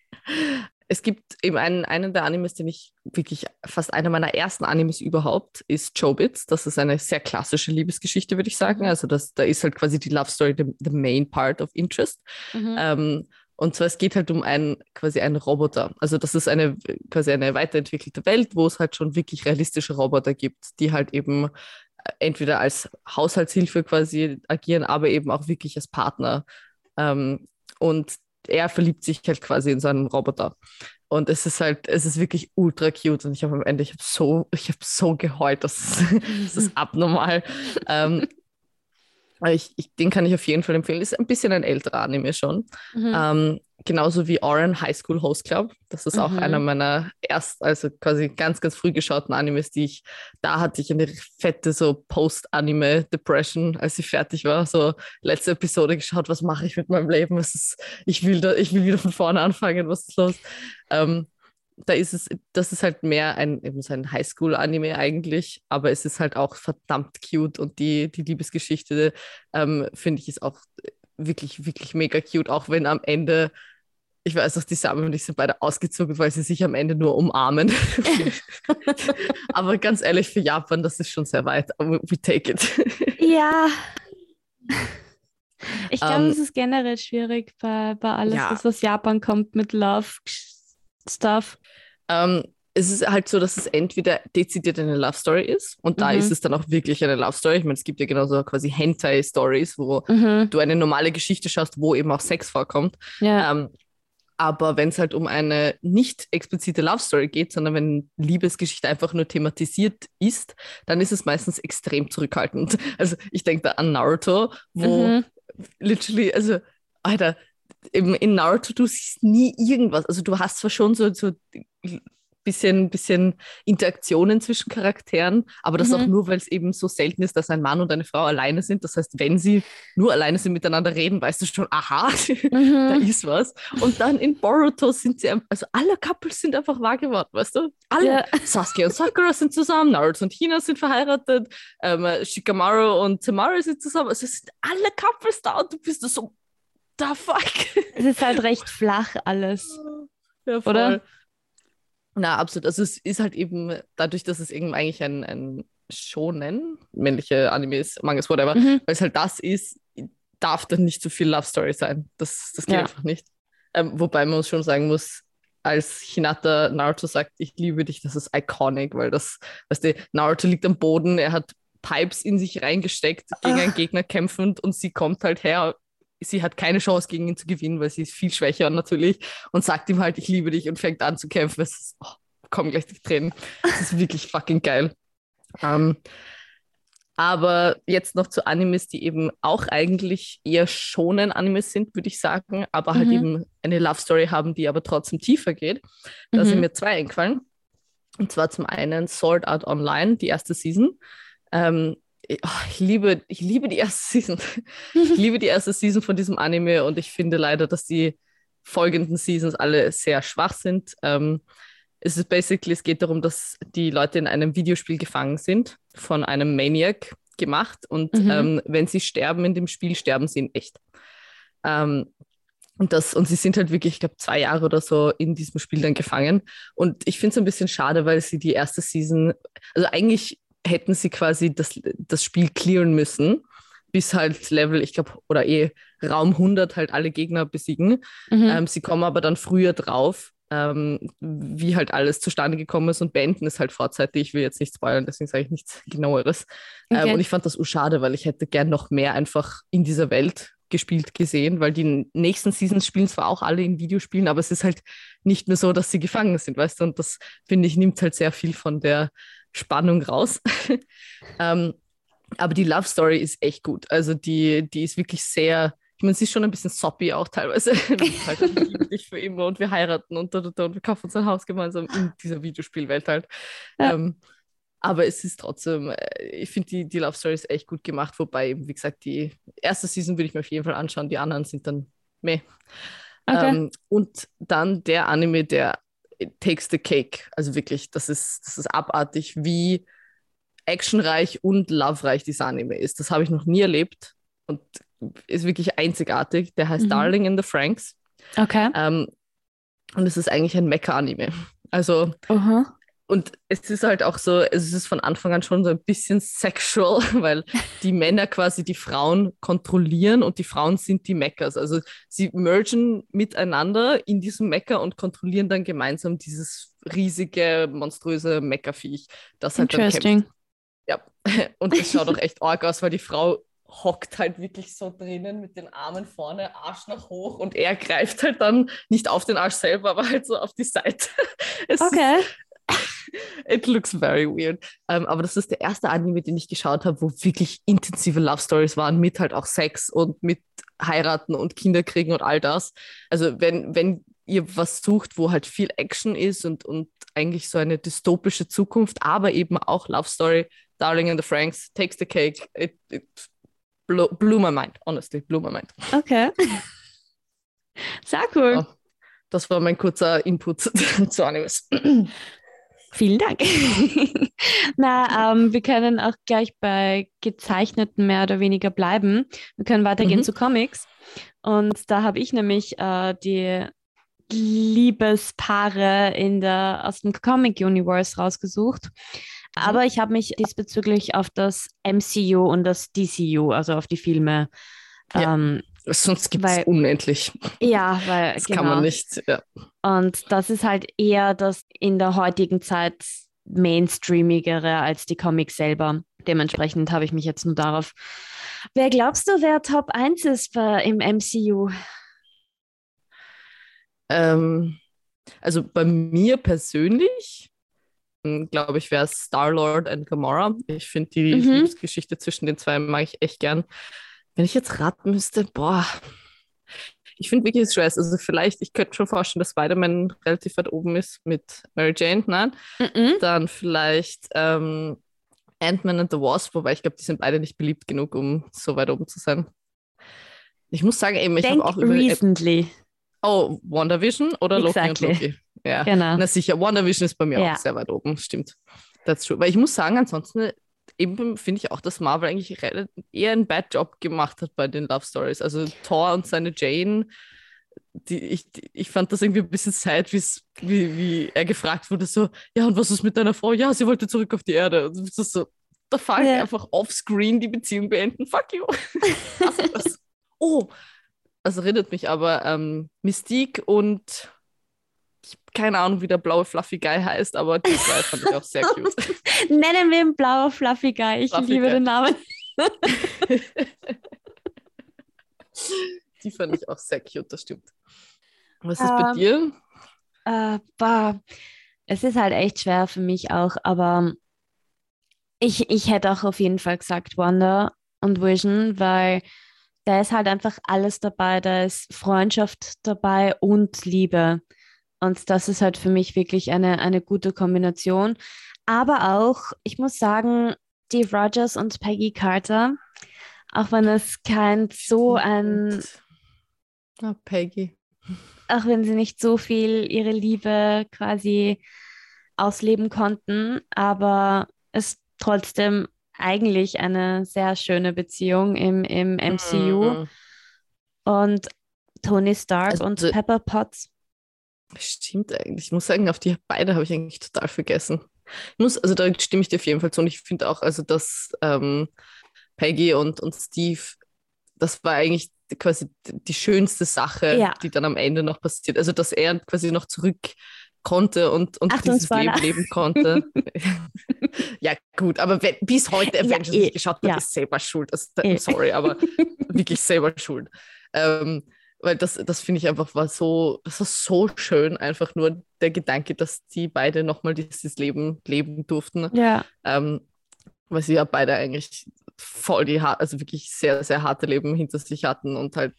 Es gibt eben einen, einen der Animes, den ich wirklich fast einer meiner ersten Animes überhaupt ist Chobits. Das ist eine sehr klassische Liebesgeschichte, würde ich sagen. Also das, da ist halt quasi die Love Story the, the main part of interest. Mhm. Ähm, und zwar es geht halt um einen quasi einen Roboter. Also das ist eine quasi eine weiterentwickelte Welt, wo es halt schon wirklich realistische Roboter gibt, die halt eben äh, entweder als Haushaltshilfe quasi agieren, aber eben auch wirklich als Partner. Ähm, und er verliebt sich halt quasi in seinen Roboter. Und es ist halt, es ist wirklich ultra cute. Und ich habe am Ende, ich habe so, ich habe so geheult, das, das ist abnormal. ähm, ich, ich, den kann ich auf jeden Fall empfehlen. Ist ein bisschen ein älterer Anime schon. Mhm. Ähm, genauso wie Oran High School Host Club. Das ist auch Mhm. einer meiner erst, also quasi ganz, ganz früh geschauten Animes, die ich, da hatte ich eine fette so Post-Anime-Depression, als ich fertig war. So letzte Episode geschaut, was mache ich mit meinem Leben? Was ist, ich will da, ich will wieder von vorne anfangen, was ist los? Ähm, da ist es, das ist halt mehr ein, eben so ein Highschool-Anime eigentlich, aber es ist halt auch verdammt cute und die, die Liebesgeschichte, ähm, finde ich, ist auch wirklich, wirklich mega cute, auch wenn am Ende, ich weiß noch, die Sam und ich sind beide ausgezogen, weil sie sich am Ende nur umarmen. aber ganz ehrlich, für Japan, das ist schon sehr weit, aber we take it. Ja. Ich glaube, Ähm, es ist generell schwierig bei, bei alles, ja. was aus Japan kommt mit Love-Stuff. Ähm, es ist halt so, dass es entweder dezidiert eine Love Story ist und da Mhm. ist es dann auch wirklich eine Love Story. Ich meine, es gibt ja genauso quasi Hentai-Stories, wo Mhm. du eine normale Geschichte schaust, wo eben auch Sex vorkommt. Ja. Ähm, aber wenn es halt um eine nicht explizite Love Story geht, sondern wenn Liebesgeschichte einfach nur thematisiert ist, dann ist es meistens extrem zurückhaltend. Also ich denke da an Naruto, wo Mhm. literally, also, Alter, im, in Naruto, du siehst nie irgendwas. Also du hast zwar schon so, so bisschen, bisschen Interaktionen zwischen Charakteren, aber das mhm. auch nur, weil es eben so selten ist, dass ein Mann und eine Frau alleine sind. Das heißt, wenn sie nur alleine sind, miteinander reden, weißt du schon, aha, mhm. da ist was. Und dann in Boruto sind sie, also alle Couples sind einfach wahr geworden, weißt du? Alle. Ja. Sasuke und Sakura sind zusammen, Naruto und Hina sind verheiratet, ähm, Shikamaru und Temari sind zusammen. Also es sind alle Couples da und du bist so, the fuck? Es ist halt recht flach alles. Ja, voll. Oder? Na, absolut. Also es ist halt eben dadurch, dass es eben eigentlich ein, ein Shonen, männliche Animes, Mangas, whatever, mhm. weil es halt das ist, darf dann nicht so viel Love Story sein. Das, das geht ja. einfach nicht. Ähm, wobei man schon sagen muss, als Hinata Naruto sagt, ich liebe dich, das ist iconic, weil das, weißt du, Naruto liegt am Boden, er hat Pipes in sich reingesteckt, gegen Ach. einen Gegner kämpfend und sie kommt halt her sie hat keine Chance gegen ihn zu gewinnen, weil sie ist viel schwächer natürlich und sagt ihm halt, ich liebe dich und fängt an zu kämpfen. Es ist, oh, kommen gleich die Tränen. Das ist wirklich fucking geil. Um, ähm, aber jetzt noch zu Animes, die eben auch eigentlich eher schonen Animes sind, würde ich sagen, aber halt mhm. eben eine Love Story haben, die aber trotzdem tiefer geht. Da mhm. sind mir zwei eingefallen. Und zwar zum einen Sword Art Online, die erste Season. Ähm, ich, liebe, ich liebe die erste Season. ich liebe die erste Season von diesem Anime und ich finde leider, dass die folgenden Seasons alle sehr schwach sind. Ähm, es ist basically, es geht darum, dass die Leute in einem Videospiel gefangen sind, von einem Maniac gemacht und mhm. ähm, wenn sie sterben in dem Spiel, sterben sie in echt. Ähm, und, das, und sie sind halt wirklich, ich glaube, zwei Jahre oder so in diesem Spiel dann gefangen. Und ich finde es ein bisschen schade, weil sie die erste Season, also eigentlich hätten sie quasi das, das Spiel clearen müssen, bis halt Level, ich glaube, oder eh Raum 100 halt alle Gegner besiegen. Mhm. Ähm, sie kommen aber dann früher drauf, ähm, wie halt alles zustande gekommen ist und beenden es halt vorzeitig. Ich will jetzt nicht spoilern, deswegen sage ich nichts genaueres. Ähm, okay. Ähm, und ich fand das schade, weil ich hätte gern noch mehr einfach in dieser Welt gespielt gesehen, weil die nächsten Seasons spielen zwar auch alle in Videospielen, aber es ist halt nicht mehr so, dass sie gefangen sind, weißt du? Und das, finde ich, nimmt halt sehr viel von der Spannung raus. ähm, aber die Love Story ist echt gut. Also die, die ist wirklich sehr, ich meine, sie ist schon ein bisschen soppy auch teilweise. halt, ich liebe dich für immer und wir heiraten und, und, und, und wir kaufen uns ein Haus gemeinsam in dieser Videospielwelt halt. Ja. Ähm, aber es ist trotzdem, äh, ich finde die, die Love Story ist echt gut gemacht, wobei wie gesagt, die erste Season würde ich mir auf jeden Fall anschauen, die anderen sind dann meh. Okay. Ähm, und dann der Anime, der takes the cake. Also wirklich, das ist, das ist abartig, wie actionreich und lovereich dieser Anime ist. Das habe ich noch nie erlebt und ist wirklich einzigartig. Der heißt mhm. Darling in the Franks. Okay. Ähm, und es ist eigentlich ein Mecha-Anime. Also uh -huh. Und es ist halt auch so, es ist von Anfang an schon so ein bisschen sexual, weil die Männer quasi die Frauen kontrollieren und die Frauen sind die Meckers. Also sie mergen miteinander in diesem Mecker und kontrollieren dann gemeinsam dieses riesige, monströse Meckerviech, das halt kämpft. Ja, und es schaut auch echt arg aus, weil die Frau hockt halt wirklich so drinnen mit den Armen vorne, Arsch nach hoch und er greift halt dann nicht auf den Arsch selber, aber halt so auf die Seite. Es okay. Ist, It looks very weird. Ähm, aber das ist der erste Anime, den ich geschaut habe, wo wirklich intensive Love Stories waren, mit halt auch Sex und mit heiraten und Kinder kriegen und all das. Also wenn, wenn ihr was sucht, wo halt viel Action ist und, und eigentlich so eine dystopische Zukunft, aber eben auch Love Story, Darling and the Franks, Takes the Cake, it, it blew, blew my mind, honestly, blew my mind. Okay. Sehr cool. Oh, das war mein kurzer Input zu Animes. Vielen Dank. Na, ähm, wir können auch gleich bei gezeichneten mehr oder weniger bleiben. Wir können weitergehen mhm. zu Comics. Und da habe ich nämlich äh, die Liebespaare in der, aus dem Comic Universe rausgesucht. Aber ich habe mich diesbezüglich auf das MCU und das DCU, also auf die Filme, ja. ähm, Sonst gibt es unendlich. Ja, weil. Das genau. kann man genau. nicht. Ja. Und das ist halt eher das in der heutigen Zeit mainstreamigere als die Comics selber. Dementsprechend habe ich mich jetzt nur darauf. Wer glaubst du, wer Top 1 ist bei, im MCU? Ähm, also bei mir persönlich, hm, glaube ich, wäre es Star-Lord und Gamora. Ich finde die mhm. Liebesgeschichte zwischen den zwei mag ich echt gern. Wenn ich jetzt raten müsste, boah, Ich finde wirklich, es schwer. Also vielleicht, ich könnte schon vorstellen, dass Spider-Man relativ weit oben ist mit Mary Jane, nein? Mhm. Dann vielleicht ähm, Ant-Man and the Wasp, wobei ich glaube, die sind beide nicht beliebt genug, um so weit oben zu sein. Ich muss sagen, eben, ich habe auch über. recently. Oh, WandaVision oder Exactly. Loki und Loki? Ja. Genau. Na sicher, WandaVision ist bei mir Ja. auch sehr weit oben, stimmt. That's true. Weil ich muss sagen, ansonsten eben finde ich auch, dass Marvel eigentlich eher einen Bad Job gemacht hat bei den Love Stories. Also Thor und seine Jane, die, ich, die, ich fand das irgendwie ein bisschen sad, wie, wie er gefragt wurde, so, ja, und was ist mit deiner Frau? Ja, sie wollte zurück auf die Erde. Und das ist so, da fuck, Ja. einfach offscreen die Beziehung beenden. Fuck you. Lass das. oh, das erinnert mich aber, ähm, Mystique und ich keine Ahnung, wie der blaue Fluffy Guy heißt, aber die zwei fand ich auch sehr cute. Nennen wir ihn blauer Fluffy Guy. Ich Fluffy liebe Guy. den Namen. die fand ich auch sehr cute, das stimmt. Was ist bei Ähm, dir? Äh, es ist halt echt schwer für mich auch, aber ich, ich hätte auch auf jeden Fall gesagt Wanda und Vision, weil da ist halt einfach alles dabei. Da ist Freundschaft dabei und Liebe. Und das ist halt für mich wirklich eine, eine gute Kombination. Aber auch, ich muss sagen, Steve Rogers und Peggy Carter, auch wenn es kein so ein Ah, Peggy. auch wenn sie nicht so viel ihre Liebe quasi ausleben konnten, aber es trotzdem eigentlich eine sehr schöne Beziehung im, im MCU Mhm. und Tony Stark Also- und Pepper Potts. Stimmt eigentlich. Ich muss sagen, auf die beide habe ich eigentlich total vergessen. Ich muss, also da stimme ich dir auf jeden Fall zu. Und ich finde auch, also dass ähm, Peggy und, und Steve, das war eigentlich quasi die schönste Sache, Ja. die dann am Ende noch passiert. Also dass er quasi noch zurück konnte und, und Achtung, dieses Spoiler. Leben leben konnte. ja, gut, aber wenn, bis heute Ja, Avengers eh, nicht geschaut hat, ja. ist selber schuld. Also, Eh. sorry, aber wirklich selber schuld. Ähm, weil das, das finde ich einfach war so, das war so schön, einfach nur der Gedanke, dass die beide nochmal dieses Leben leben durften. Ja, Ähm, weil sie ja beide eigentlich voll die, also wirklich sehr, sehr harte Leben hinter sich hatten und halt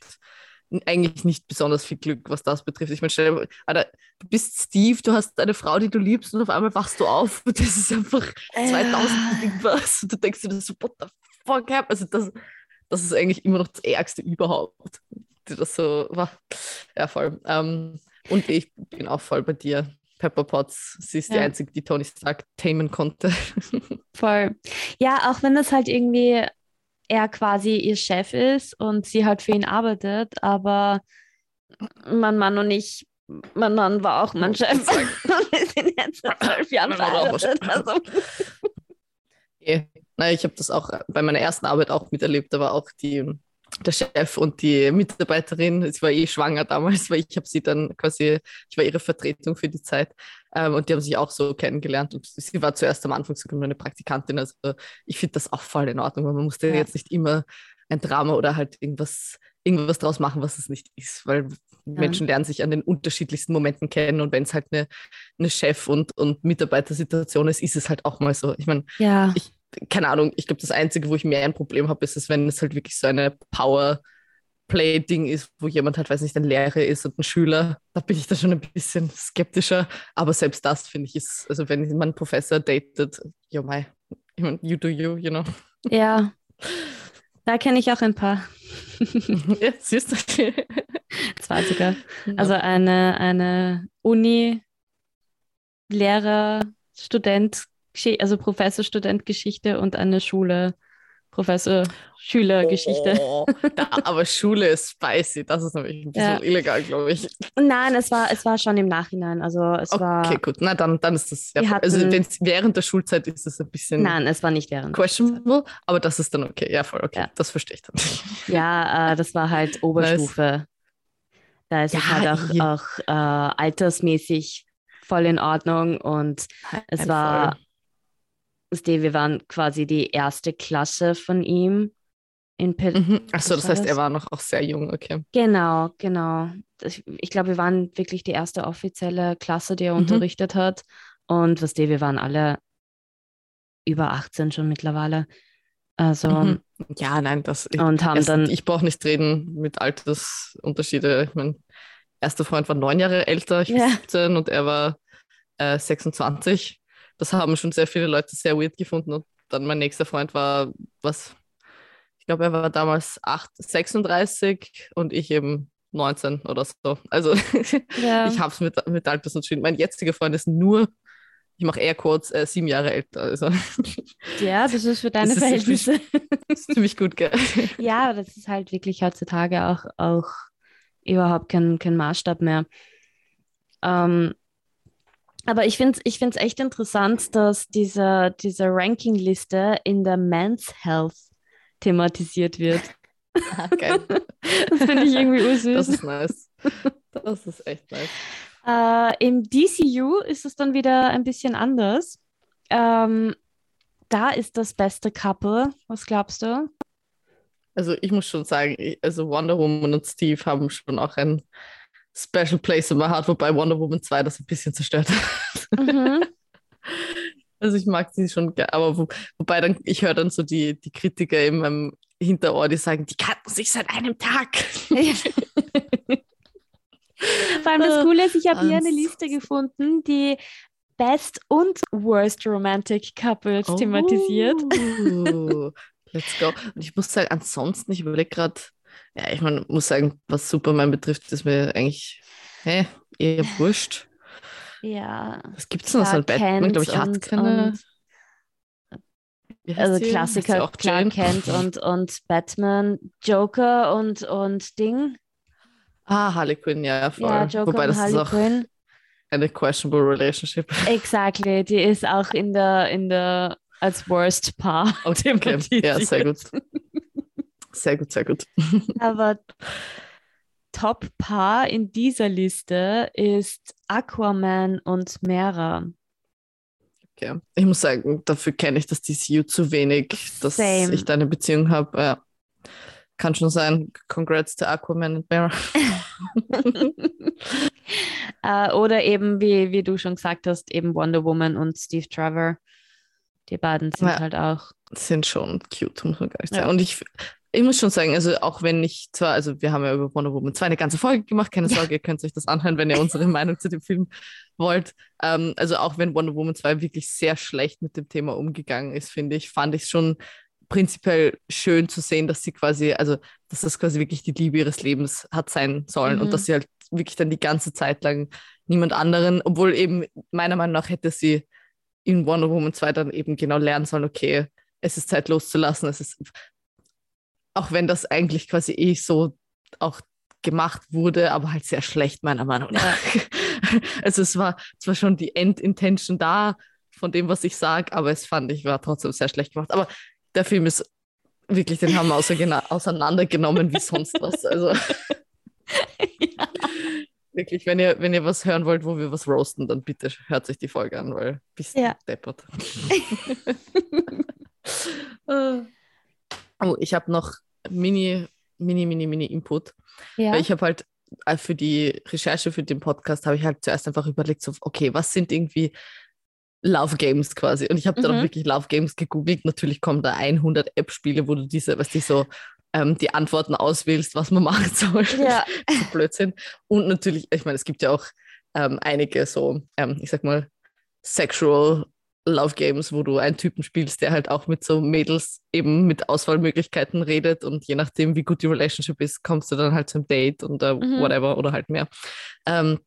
eigentlich nicht besonders viel Glück, was das betrifft. Ich meine, stell dir, Alter, du bist Steve, du hast eine Frau, die du liebst und auf einmal wachst du auf und das ist einfach 2000 irgendwas und du denkst dir so, what the fuck happened? Also das, das ist eigentlich immer noch das Ärgste überhaupt. Die Das so war. Ja, voll. Ähm, und ich bin auch voll bei dir. Pepper Potts, sie ist die Ja. einzige, die Tony Stark tamen konnte. voll. Ja, auch wenn das halt irgendwie er quasi ihr Chef ist und sie halt für ihn arbeitet, aber mein Mann und ich, mein Mann war auch mein Chef. Wir sind jetzt seit zwölf Jahren verheiratet. Also, Eh. Nein, ich habe das auch bei meiner ersten Arbeit auch miterlebt. Da war auch die, der Chef und die Mitarbeiterin, sie war eh schwanger damals, weil ich habe sie dann quasi, ich war ihre Vertretung für die Zeit. Ähm, und die haben sich auch so kennengelernt. Und sie war zuerst am Anfang sogar nur eine Praktikantin. Also ich finde das auch voll in Ordnung, weil man musste Ja. jetzt nicht immer ein Drama oder halt irgendwas, irgendwas draus machen, was es nicht ist. Weil Menschen lernen sich an den unterschiedlichsten Momenten kennen und wenn es halt eine, eine Chef- und, und Mitarbeitersituation ist, ist es halt auch mal so. Ich meine, ja, ich, keine Ahnung, ich glaube, das Einzige, wo ich mehr ein Problem habe, ist es, wenn es halt wirklich so eine Power-Play-Ding ist, wo jemand halt, weiß nicht, ein Lehrer ist und ein Schüler. Da bin ich da schon ein bisschen skeptischer. Aber selbst das finde ich ist, also wenn man einen Professor datet, ich meine, you do you, you know. ja. Da kenne ich auch ein paar. ja, siehst du. Zwei sogar. Also eine, eine Uni, Lehrer, Student, also Professor, Student Geschichte und eine Schule, Professor, Schüler Geschichte. Oh, aber Schule ist spicy. Das ist nämlich ein bisschen Ja. illegal, glaube ich. Nein, es war, es war schon im Nachhinein. Also es Okay, war. gut. Na, dann, dann ist das. Ja, also, hatten- wenn's während der Schulzeit ist es ein bisschen Nein, es war nicht während. questionable, aber das ist dann okay. Ja, voll okay. Ja. Das verstehe ich dann. Ja, äh, das war halt Oberstufe. Da ist es halt auch, auch äh, altersmäßig voll in Ordnung und es war, ihr, wir waren quasi die erste Klasse von ihm in Pil Mhm. Achso, das heißt, er war noch auch sehr jung, okay. Genau, genau. Das, ich glaube, wir waren wirklich die erste offizielle Klasse, die er Mhm. unterrichtet hat. Und was die, wir waren alle über 18 schon mittlerweile. Also Mhm. Ja, nein, das und haben erst, dann ich brauche nicht reden mit Altersunterschiede. Ich mein erster Freund war neun Jahre älter, ich war Ja. 17 und er war äh, 26. Das haben schon sehr viele Leute sehr weird gefunden. Und dann mein nächster Freund war, was, ich glaube, er war damals 8, 36 und ich eben 19 oder so. Also ja, ich habe es mit, mit Altersunterschieden. Mein jetziger Freund ist nur, ich mache eher kurz, äh, sieben Jahre älter. Also ja, das ist für deine Das ist ziemlich- Verhältnisse. ist ziemlich gut, gell? Ja, das ist halt wirklich heutzutage auch, auch überhaupt kein, kein Maßstab mehr. Ähm, aber ich finde es ich find's echt interessant, dass diese, diese Rankingliste in der Men's Health thematisiert wird. Ah, geil. Das finde ich irgendwie Das ursüß. ist nice. Das ist echt nice. Äh, Im DCU ist es dann wieder ein bisschen anders. Ähm, da ist das beste Couple. Was glaubst du? Also ich muss schon sagen, also Wonder Woman und Steve haben schon auch ein Special Place in my heart, wobei Wonder Woman 2 das ein bisschen zerstört hat. Mhm. Also ich mag sie schon, aber wo, wobei dann, ich höre dann so die, die Kritiker in meinem Hinterohr, die sagen, die kannten sich seit einem Tag. Vor allem das Coole ist, ich habe hier eine Liste gefunden, die Best und Worst Romantic Couples thematisiert. Oh, let's go. Und ich muss sagen, ansonsten, ich überlege gerade, ja, ich meine, muss sagen, was Superman betrifft, ist mir eigentlich hä, eher wurscht. Ja. Was gibt es denn noch? Clark Batman, glaube ich, hat keine. Also sie Klassiker, auch Clark? Kent und, und Batman, Joker und, und Ding. Ah, Harley Quinn, ja, voll. Ja, Joker Wobei das Harley ist auch Quinn. eine questionable relationship. Exactly, die ist auch in der, in der als Worst Paar Okay, thematisiert. ja, sehr gut. Sehr gut, sehr gut. Aber Top-Paar in dieser Liste ist Aquaman und Mera. Okay. Ich muss sagen, dafür kenne ich das DCU zu wenig, dass Same. ich da eine Beziehung habe. Ja. Kann schon sein. Congrats to Aquaman und Mara. äh, oder eben, wie, wie du schon gesagt hast, eben Wonder Woman und Steve Trevor. Die beiden sind Ja. halt auch. Sind schon cute, muss man gar nicht Ja. sagen. Und ich, ich muss schon sagen, also auch wenn ich zwar, also wir haben ja über Wonder Woman 2 eine ganze Folge gemacht, keine Sorge, ihr könnt euch das anhören, wenn ihr unsere Meinung zu dem Film wollt. Ähm, also auch wenn Wonder Woman 2 wirklich sehr schlecht mit dem Thema umgegangen ist, finde ich, fand ich es schon prinzipiell schön zu sehen, dass sie quasi, also dass das quasi wirklich die Liebe ihres Lebens hat sein sollen Mhm. und dass sie halt wirklich dann die ganze Zeit lang niemand anderen, obwohl eben meiner Meinung nach hätte sie in Wonder Woman 2 dann eben genau lernen sollen, okay, es ist Zeit loszulassen, es ist, auch wenn das eigentlich quasi eh so auch gemacht wurde, aber halt sehr schlecht, meiner Meinung nach. Also es war zwar schon die End-Intention da von dem, was ich sage, aber es fand ich, war trotzdem sehr schlecht gemacht. Aber der Film ist wirklich, den haben wir auseinander- auseinandergenommen wie sonst was. Also wirklich, wenn ihr, wenn ihr was hören wollt, wo wir was roasten, dann bitte hört sich die Folge an, weil bist Ja. deppert. Oh, ich habe noch mini, mini, mini, mini Input. Ja. Weil ich habe halt äh, für die Recherche für den Podcast habe ich halt zuerst einfach überlegt, so, okay, was sind irgendwie Love Games quasi? Und ich habe dann Mhm. auch wirklich Love Games gegoogelt. Natürlich kommen da 100 App-Spiele, wo du diese, was die so ähm, die Antworten auswählst, was man machen soll. ja. so Blödsinn. Und natürlich, ich meine, es gibt ja auch ähm, einige so, ähm, ich sag mal, sexual Love Games, wo du einen Typen spielst, der halt auch mit so Mädels eben mit Auswahlmöglichkeiten redet und je nachdem, wie gut die Relationship ist, kommst du dann halt zum Date und äh, Mhm. whatever oder halt mehr. Ähm,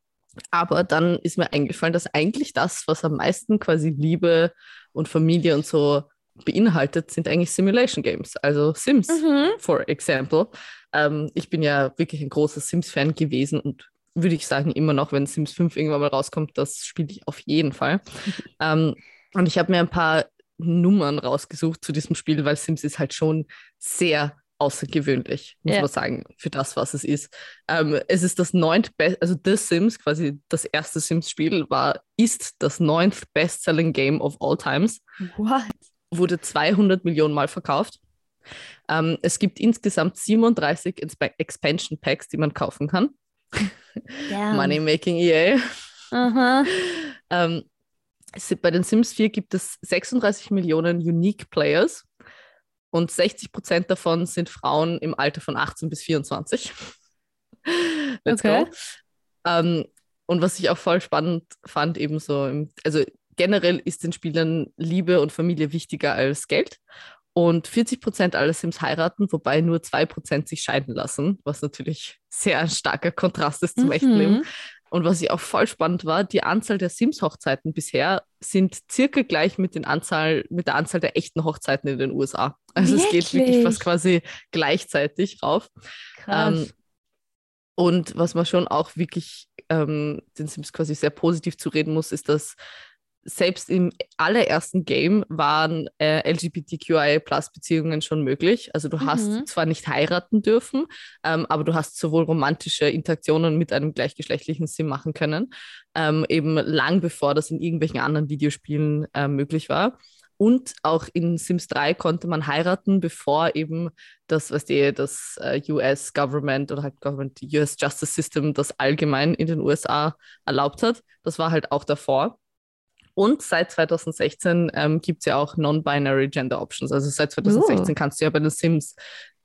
aber dann ist mir eingefallen, dass eigentlich das, was am meisten quasi Liebe und Familie und so beinhaltet, sind eigentlich Simulation Games, also Sims Mhm. for example. Ähm, ich bin ja wirklich ein großer Sims-Fan gewesen und würde ich sagen, immer noch, wenn Sims 5 irgendwann mal rauskommt, das spiele ich auf jeden Fall. ähm, und ich habe mir ein paar Nummern rausgesucht zu diesem Spiel, weil Sims ist halt schon sehr außergewöhnlich, muss Ja. man sagen, für das, was es ist. Ähm, es ist das neunt, also The Sims, quasi das erste Sims-Spiel, war, ist das neunt Best-Selling Game of all times What? wurde 200 Millionen Mal verkauft. Ähm, es gibt insgesamt 37 Inspe Expansion Packs, die man kaufen kann. Money Making EA. Aha. Ähm, es- bei den Sims 4 gibt es 36 Millionen Unique Players und 60 Prozent davon sind Frauen im Alter von 18 bis 24. Let's okay. go. Ähm, und was ich auch voll spannend fand, eben so, im, also generell ist den Spielern Liebe und Familie wichtiger als Geld. Und 40 Prozent aller Sims heiraten, wobei nur 2 Prozent sich scheiden lassen, was natürlich sehr ein starker Kontrast ist zum mhm. echten Leben. Und was ich auch voll spannend war, die Anzahl der Sims-Hochzeiten bisher sind circa gleich mit, den Anzahl, mit der Anzahl der echten Hochzeiten in den USA. Also wirklich? es geht wirklich fast quasi gleichzeitig rauf. Ähm, und was man schon auch wirklich ähm, den Sims quasi sehr positiv zu reden muss, ist, dass selbst im allerersten Game waren äh, LGBTQIA-Plus-Beziehungen schon möglich. Also du mhm. hast zwar nicht heiraten dürfen, ähm, aber du hast sowohl romantische Interaktionen mit einem gleichgeschlechtlichen Sim machen können, ähm, eben lang bevor das in irgendwelchen anderen Videospielen äh, möglich war. Und auch in Sims 3 konnte man heiraten, bevor eben das, was die, das äh, US Government oder halt Government, US Justice System das allgemein in den USA erlaubt hat. Das war halt auch davor. Und seit 2016 ähm, gibt es ja auch Non-Binary Gender Options. Also seit 2016 uh. kannst du ja bei den Sims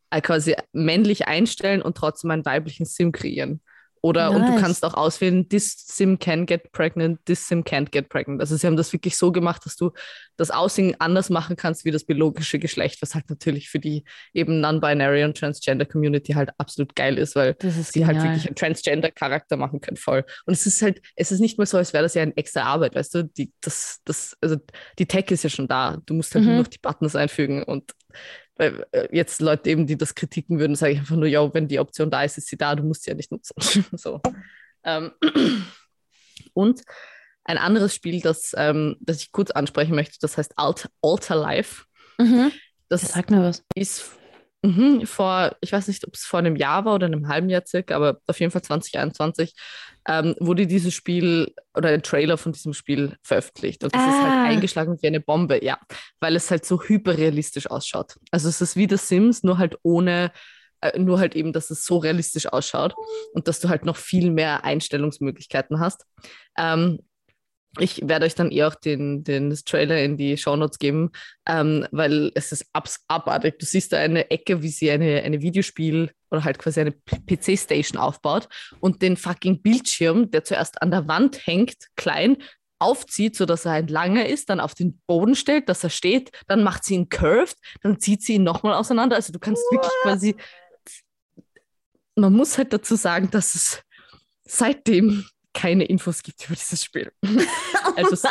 äh, quasi männlich einstellen und trotzdem einen weiblichen Sim kreieren. Oder nice. und du kannst auch auswählen, this Sim can get pregnant, this Sim can't get pregnant. Also sie haben das wirklich so gemacht, dass du das Aussehen anders machen kannst wie das biologische Geschlecht, was halt natürlich für die eben Non-Binary und Transgender Community halt absolut geil ist, weil ist sie halt genial. halt wirklich einen Transgender-Charakter machen können, voll. Und es ist halt, es ist nicht mal so, als wäre das ja eine extra Arbeit, weißt du? Die, das, das, also die Tech ist ja schon da. Du musst halt mhm. nur noch die Buttons einfügen und weil äh, jetzt Leute eben, die das kritiken würden, sage ich einfach nur, ja, wenn die Option da ist, ist sie da, du musst sie ja nicht nutzen. so. Ähm. Und ein anderes Spiel, das, ähm, das ich kurz ansprechen möchte, das heißt Alt Alter Life. Mhm. Das, das sagt mir was. Ist mh, vor, ich weiß nicht, ob es vor einem Jahr war oder einem halben Jahr circa, aber auf jeden Fall 2021 ähm, wurde dieses Spiel oder ein Trailer von diesem Spiel veröffentlicht. Und das ah. ist halt ah. eingeschlagen wie eine Bombe, ja, weil es halt so hyperrealistisch ausschaut. Also es ist wie The Sims, nur halt ohne äh, nur halt eben, dass es so realistisch ausschaut und dass du halt noch viel mehr Einstellungsmöglichkeiten hast. Ähm, ich werde euch dann eh auch den, den Trailer in die Shownotes geben, ähm, weil es ist ab abartig. Du siehst da eine Ecke, wie sie eine, eine Videospiel- oder halt quasi eine PC-Station aufbaut und den fucking Bildschirm, der zuerst an der Wand hängt, klein, aufzieht, sodass er ein langer ist, dann auf den Boden stellt, dass er steht, dann macht sie ihn curved, dann zieht sie ihn nochmal auseinander. Also du kannst What? wirklich quasi. Man muss halt dazu sagen, dass es seitdem keine Infos gibt über dieses Spiel. also so,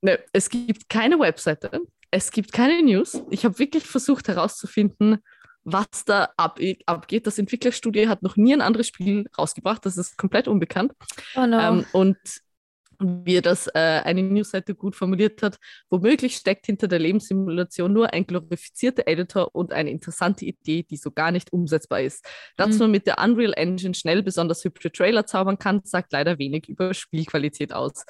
ne, es gibt keine Webseite, es gibt keine News. Ich habe wirklich versucht herauszufinden, was da ab, abgeht. Das Entwicklerstudio hat noch nie ein anderes Spiel rausgebracht. Das ist komplett unbekannt. Oh no. ähm, und wie das äh, eine Newsseite gut formuliert hat, womöglich steckt hinter der Lebenssimulation nur ein glorifizierter Editor und eine interessante Idee, die so gar nicht umsetzbar ist. Dass mhm. man mit der Unreal Engine schnell besonders hübsche Trailer zaubern kann, sagt leider wenig über Spielqualität aus.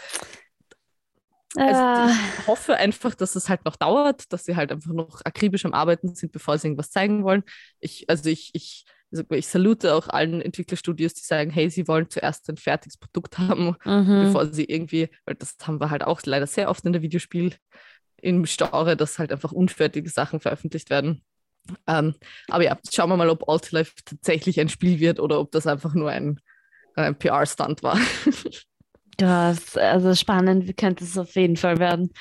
Also ah. ich hoffe einfach, dass es halt noch dauert, dass sie halt einfach noch akribisch am Arbeiten sind, bevor sie irgendwas zeigen wollen. Ich, also ich, ich ich salute auch allen Entwicklerstudios, die sagen, hey, sie wollen zuerst ein fertiges Produkt haben, mhm. bevor sie irgendwie, weil das haben wir halt auch leider sehr oft in der Videospiel im Genre, dass halt einfach unfertige Sachen veröffentlicht werden. Ähm, aber ja, schauen wir mal, ob Altlife tatsächlich ein Spiel wird oder ob das einfach nur ein, ein PR-Stunt war. das, also spannend, könnte es auf jeden Fall werden.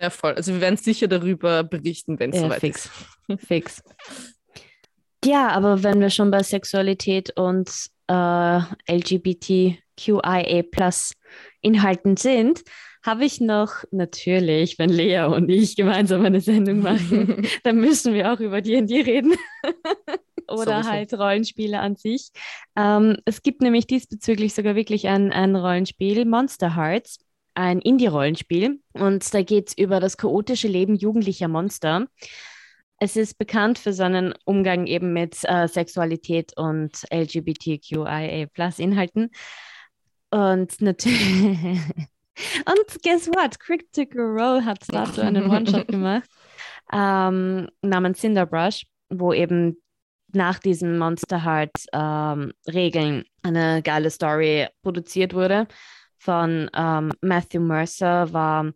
Ja, voll. Also wir werden sicher darüber berichten, wenn es ja, soweit fix. ist. Fix. Ja, aber wenn wir schon bei Sexualität und äh, LGBTQIA Inhalten sind, habe ich noch natürlich, wenn Lea und ich gemeinsam eine Sendung machen, dann müssen wir auch über D&D reden. Oder Sowieso. halt Rollenspiele an sich. Ähm, es gibt nämlich diesbezüglich sogar wirklich ein, ein Rollenspiel, Monster Hearts, ein Indie-Rollenspiel. Und da geht es über das chaotische Leben jugendlicher Monster. Es ist bekannt für seinen Umgang eben mit äh, Sexualität und LGBTQIA-Plus-Inhalten. Und natürlich. und guess what? Critical Role hat dazu einen One-Shot gemacht ähm, namens Cinderbrush, wo eben nach diesen Monster Heart ähm, Regeln eine geile Story produziert wurde. Von ähm, Matthew Mercer war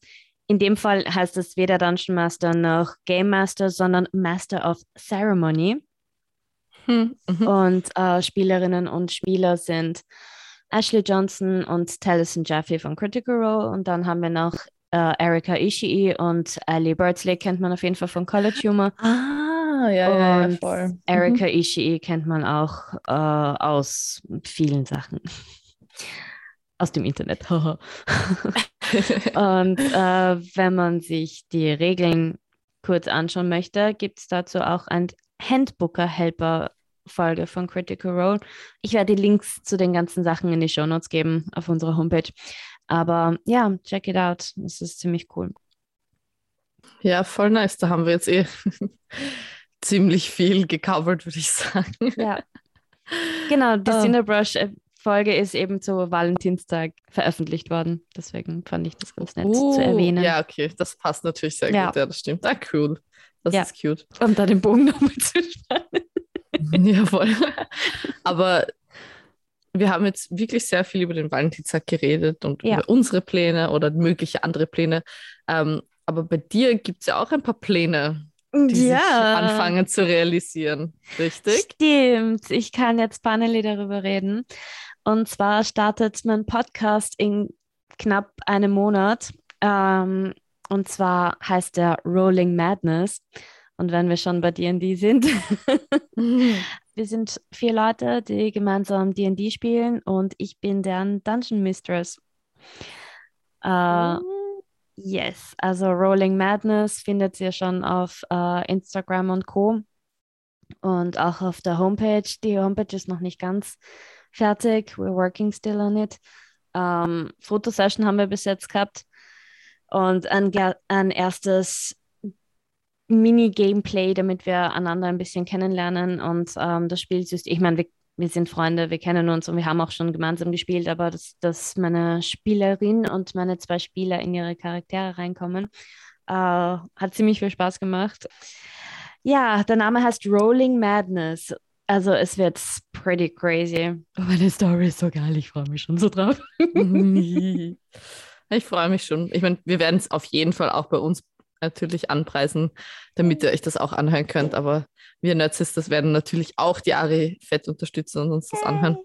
in dem Fall heißt es weder Dungeon Master noch Game Master, sondern Master of Ceremony. Hm, mhm. Und äh, Spielerinnen und Spieler sind Ashley Johnson und Taliesin Jaffe von Critical Role. Und dann haben wir noch äh, Erika Ishii und Ali Birdsley kennt man auf jeden Fall von College Humor. Ah, ja, ja, ja voll. Erika mhm. Ishii kennt man auch äh, aus vielen Sachen. aus dem Internet. und äh, wenn man sich die Regeln kurz anschauen möchte, gibt es dazu auch ein Handbooker-Helper Folge von Critical Role. Ich werde die Links zu den ganzen Sachen in die Show Notes geben auf unserer Homepage. Aber ja, check it out. Es ist ziemlich cool. Ja, voll nice. Da haben wir jetzt eh ziemlich viel gecovert, würde ich sagen. Ja. Genau, die uh. Cinderbrush Folge ist eben zu Valentinstag veröffentlicht worden. Deswegen fand ich das ganz nett uh, zu erwähnen. Ja, okay, das passt natürlich sehr ja. gut. Ja, das stimmt. Ah, cool. Das ja. ist cute. Und da den Bogen nochmal zu spannen. ja, voll. Aber wir haben jetzt wirklich sehr viel über den Valentinstag geredet und ja. über unsere Pläne oder mögliche andere Pläne. Ähm, aber bei dir gibt es ja auch ein paar Pläne, die ja. sich anfangen zu realisieren, richtig? Stimmt. Ich kann jetzt finally darüber reden. Und zwar startet mein Podcast in knapp einem Monat. Ähm, und zwar heißt der Rolling Madness. Und wenn wir schon bei D&D sind, wir sind vier Leute, die gemeinsam D&D spielen und ich bin deren Dungeon Mistress. Äh, mhm. Yes, also Rolling Madness findet ihr schon auf äh, Instagram und Co. Und auch auf der Homepage. Die Homepage ist noch nicht ganz fertig. We're working still on it. Ähm, Fotosession haben wir bis jetzt gehabt. Und ein, ein erstes Mini-Gameplay, damit wir einander ein bisschen kennenlernen und ähm, das Spielsystem, ich meine, wir, wir sind Freunde, wir kennen uns und wir haben auch schon gemeinsam gespielt, aber dass, dass meine Spielerin und meine zwei Spieler in ihre Charaktere reinkommen, äh, hat ziemlich viel Spaß gemacht. Ja, der Name heißt Rolling Madness. Also es wird pretty crazy. Oh, meine Story ist so geil, ich freue mich schon so drauf. ich freue mich schon. Ich meine, wir werden es auf jeden Fall auch bei uns natürlich anpreisen, damit ihr euch das auch anhören könnt. Aber wir Nerdsisters werden natürlich auch die Ari fett unterstützen und uns das anhören.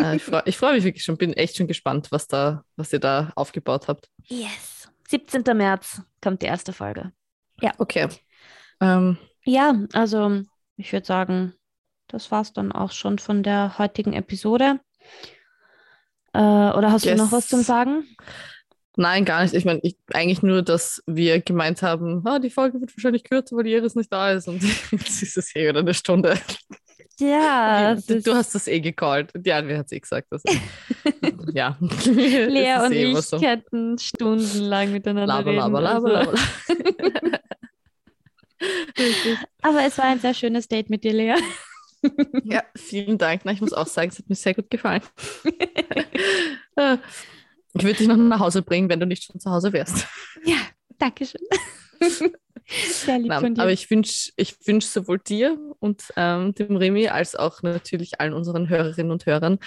Äh, ich freue freu mich wirklich schon, bin echt schon gespannt, was, da, was ihr da aufgebaut habt. Yes. 17. März kommt die erste Folge. Ja. Okay. Ähm, ja, also ich würde sagen, das war es dann auch schon von der heutigen Episode. Äh, oder hast yes. du noch was zum Sagen? Nein, gar nicht. Ich meine, eigentlich nur, dass wir gemeint haben, ah, die Folge wird wahrscheinlich kürzer, weil die Iris nicht da ist und jetzt ist es eh wieder eine Stunde. Ja. Du, du hast das eh gecallt. Ja, wer hat es eh gesagt? Also, ja. Lea und eh ich so. könnten stundenlang miteinander laber, reden. Laber, laber, also. laber. Aber es war ein sehr schönes Date mit dir, Lea. Ja, vielen Dank. Na, ich muss auch sagen, es hat mir sehr gut gefallen. Ah. Ich würde dich noch nach Hause bringen, wenn du nicht schon zu Hause wärst. Ja, danke schön. Sehr lieb Na, von dir. Aber ich wünsche ich wünsch sowohl dir und ähm, dem Remy als auch natürlich allen unseren Hörerinnen und Hörern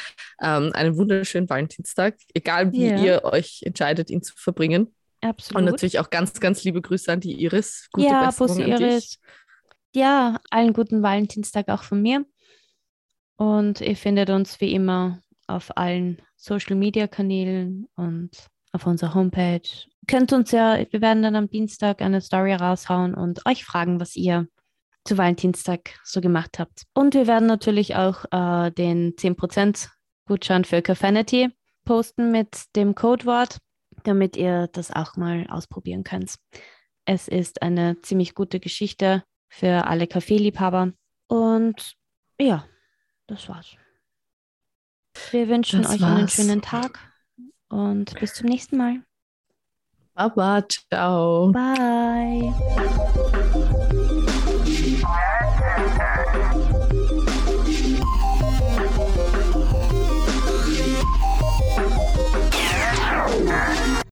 ähm, einen wunderschönen Valentinstag, egal wie yeah. ihr euch entscheidet, ihn zu verbringen. Absolut. Und natürlich auch ganz, ganz liebe Grüße an die Iris. Gute ja, Besserung Bussi Iris. Ja, allen guten Valentinstag auch von mir. Und ihr findet uns wie immer auf allen Social Media Kanälen und auf unserer Homepage. Könnt uns ja, wir werden dann am Dienstag eine Story raushauen und euch fragen, was ihr zu Valentinstag so gemacht habt. Und wir werden natürlich auch äh, den 10% Gutschein für Cafanity posten mit dem Codewort, damit ihr das auch mal ausprobieren könnt. Es ist eine ziemlich gute Geschichte für alle Kaffeeliebhaber. Und ja, das war's. Wir wünschen das euch war's. einen schönen Tag und bis zum nächsten Mal. Baba, ciao. Bye.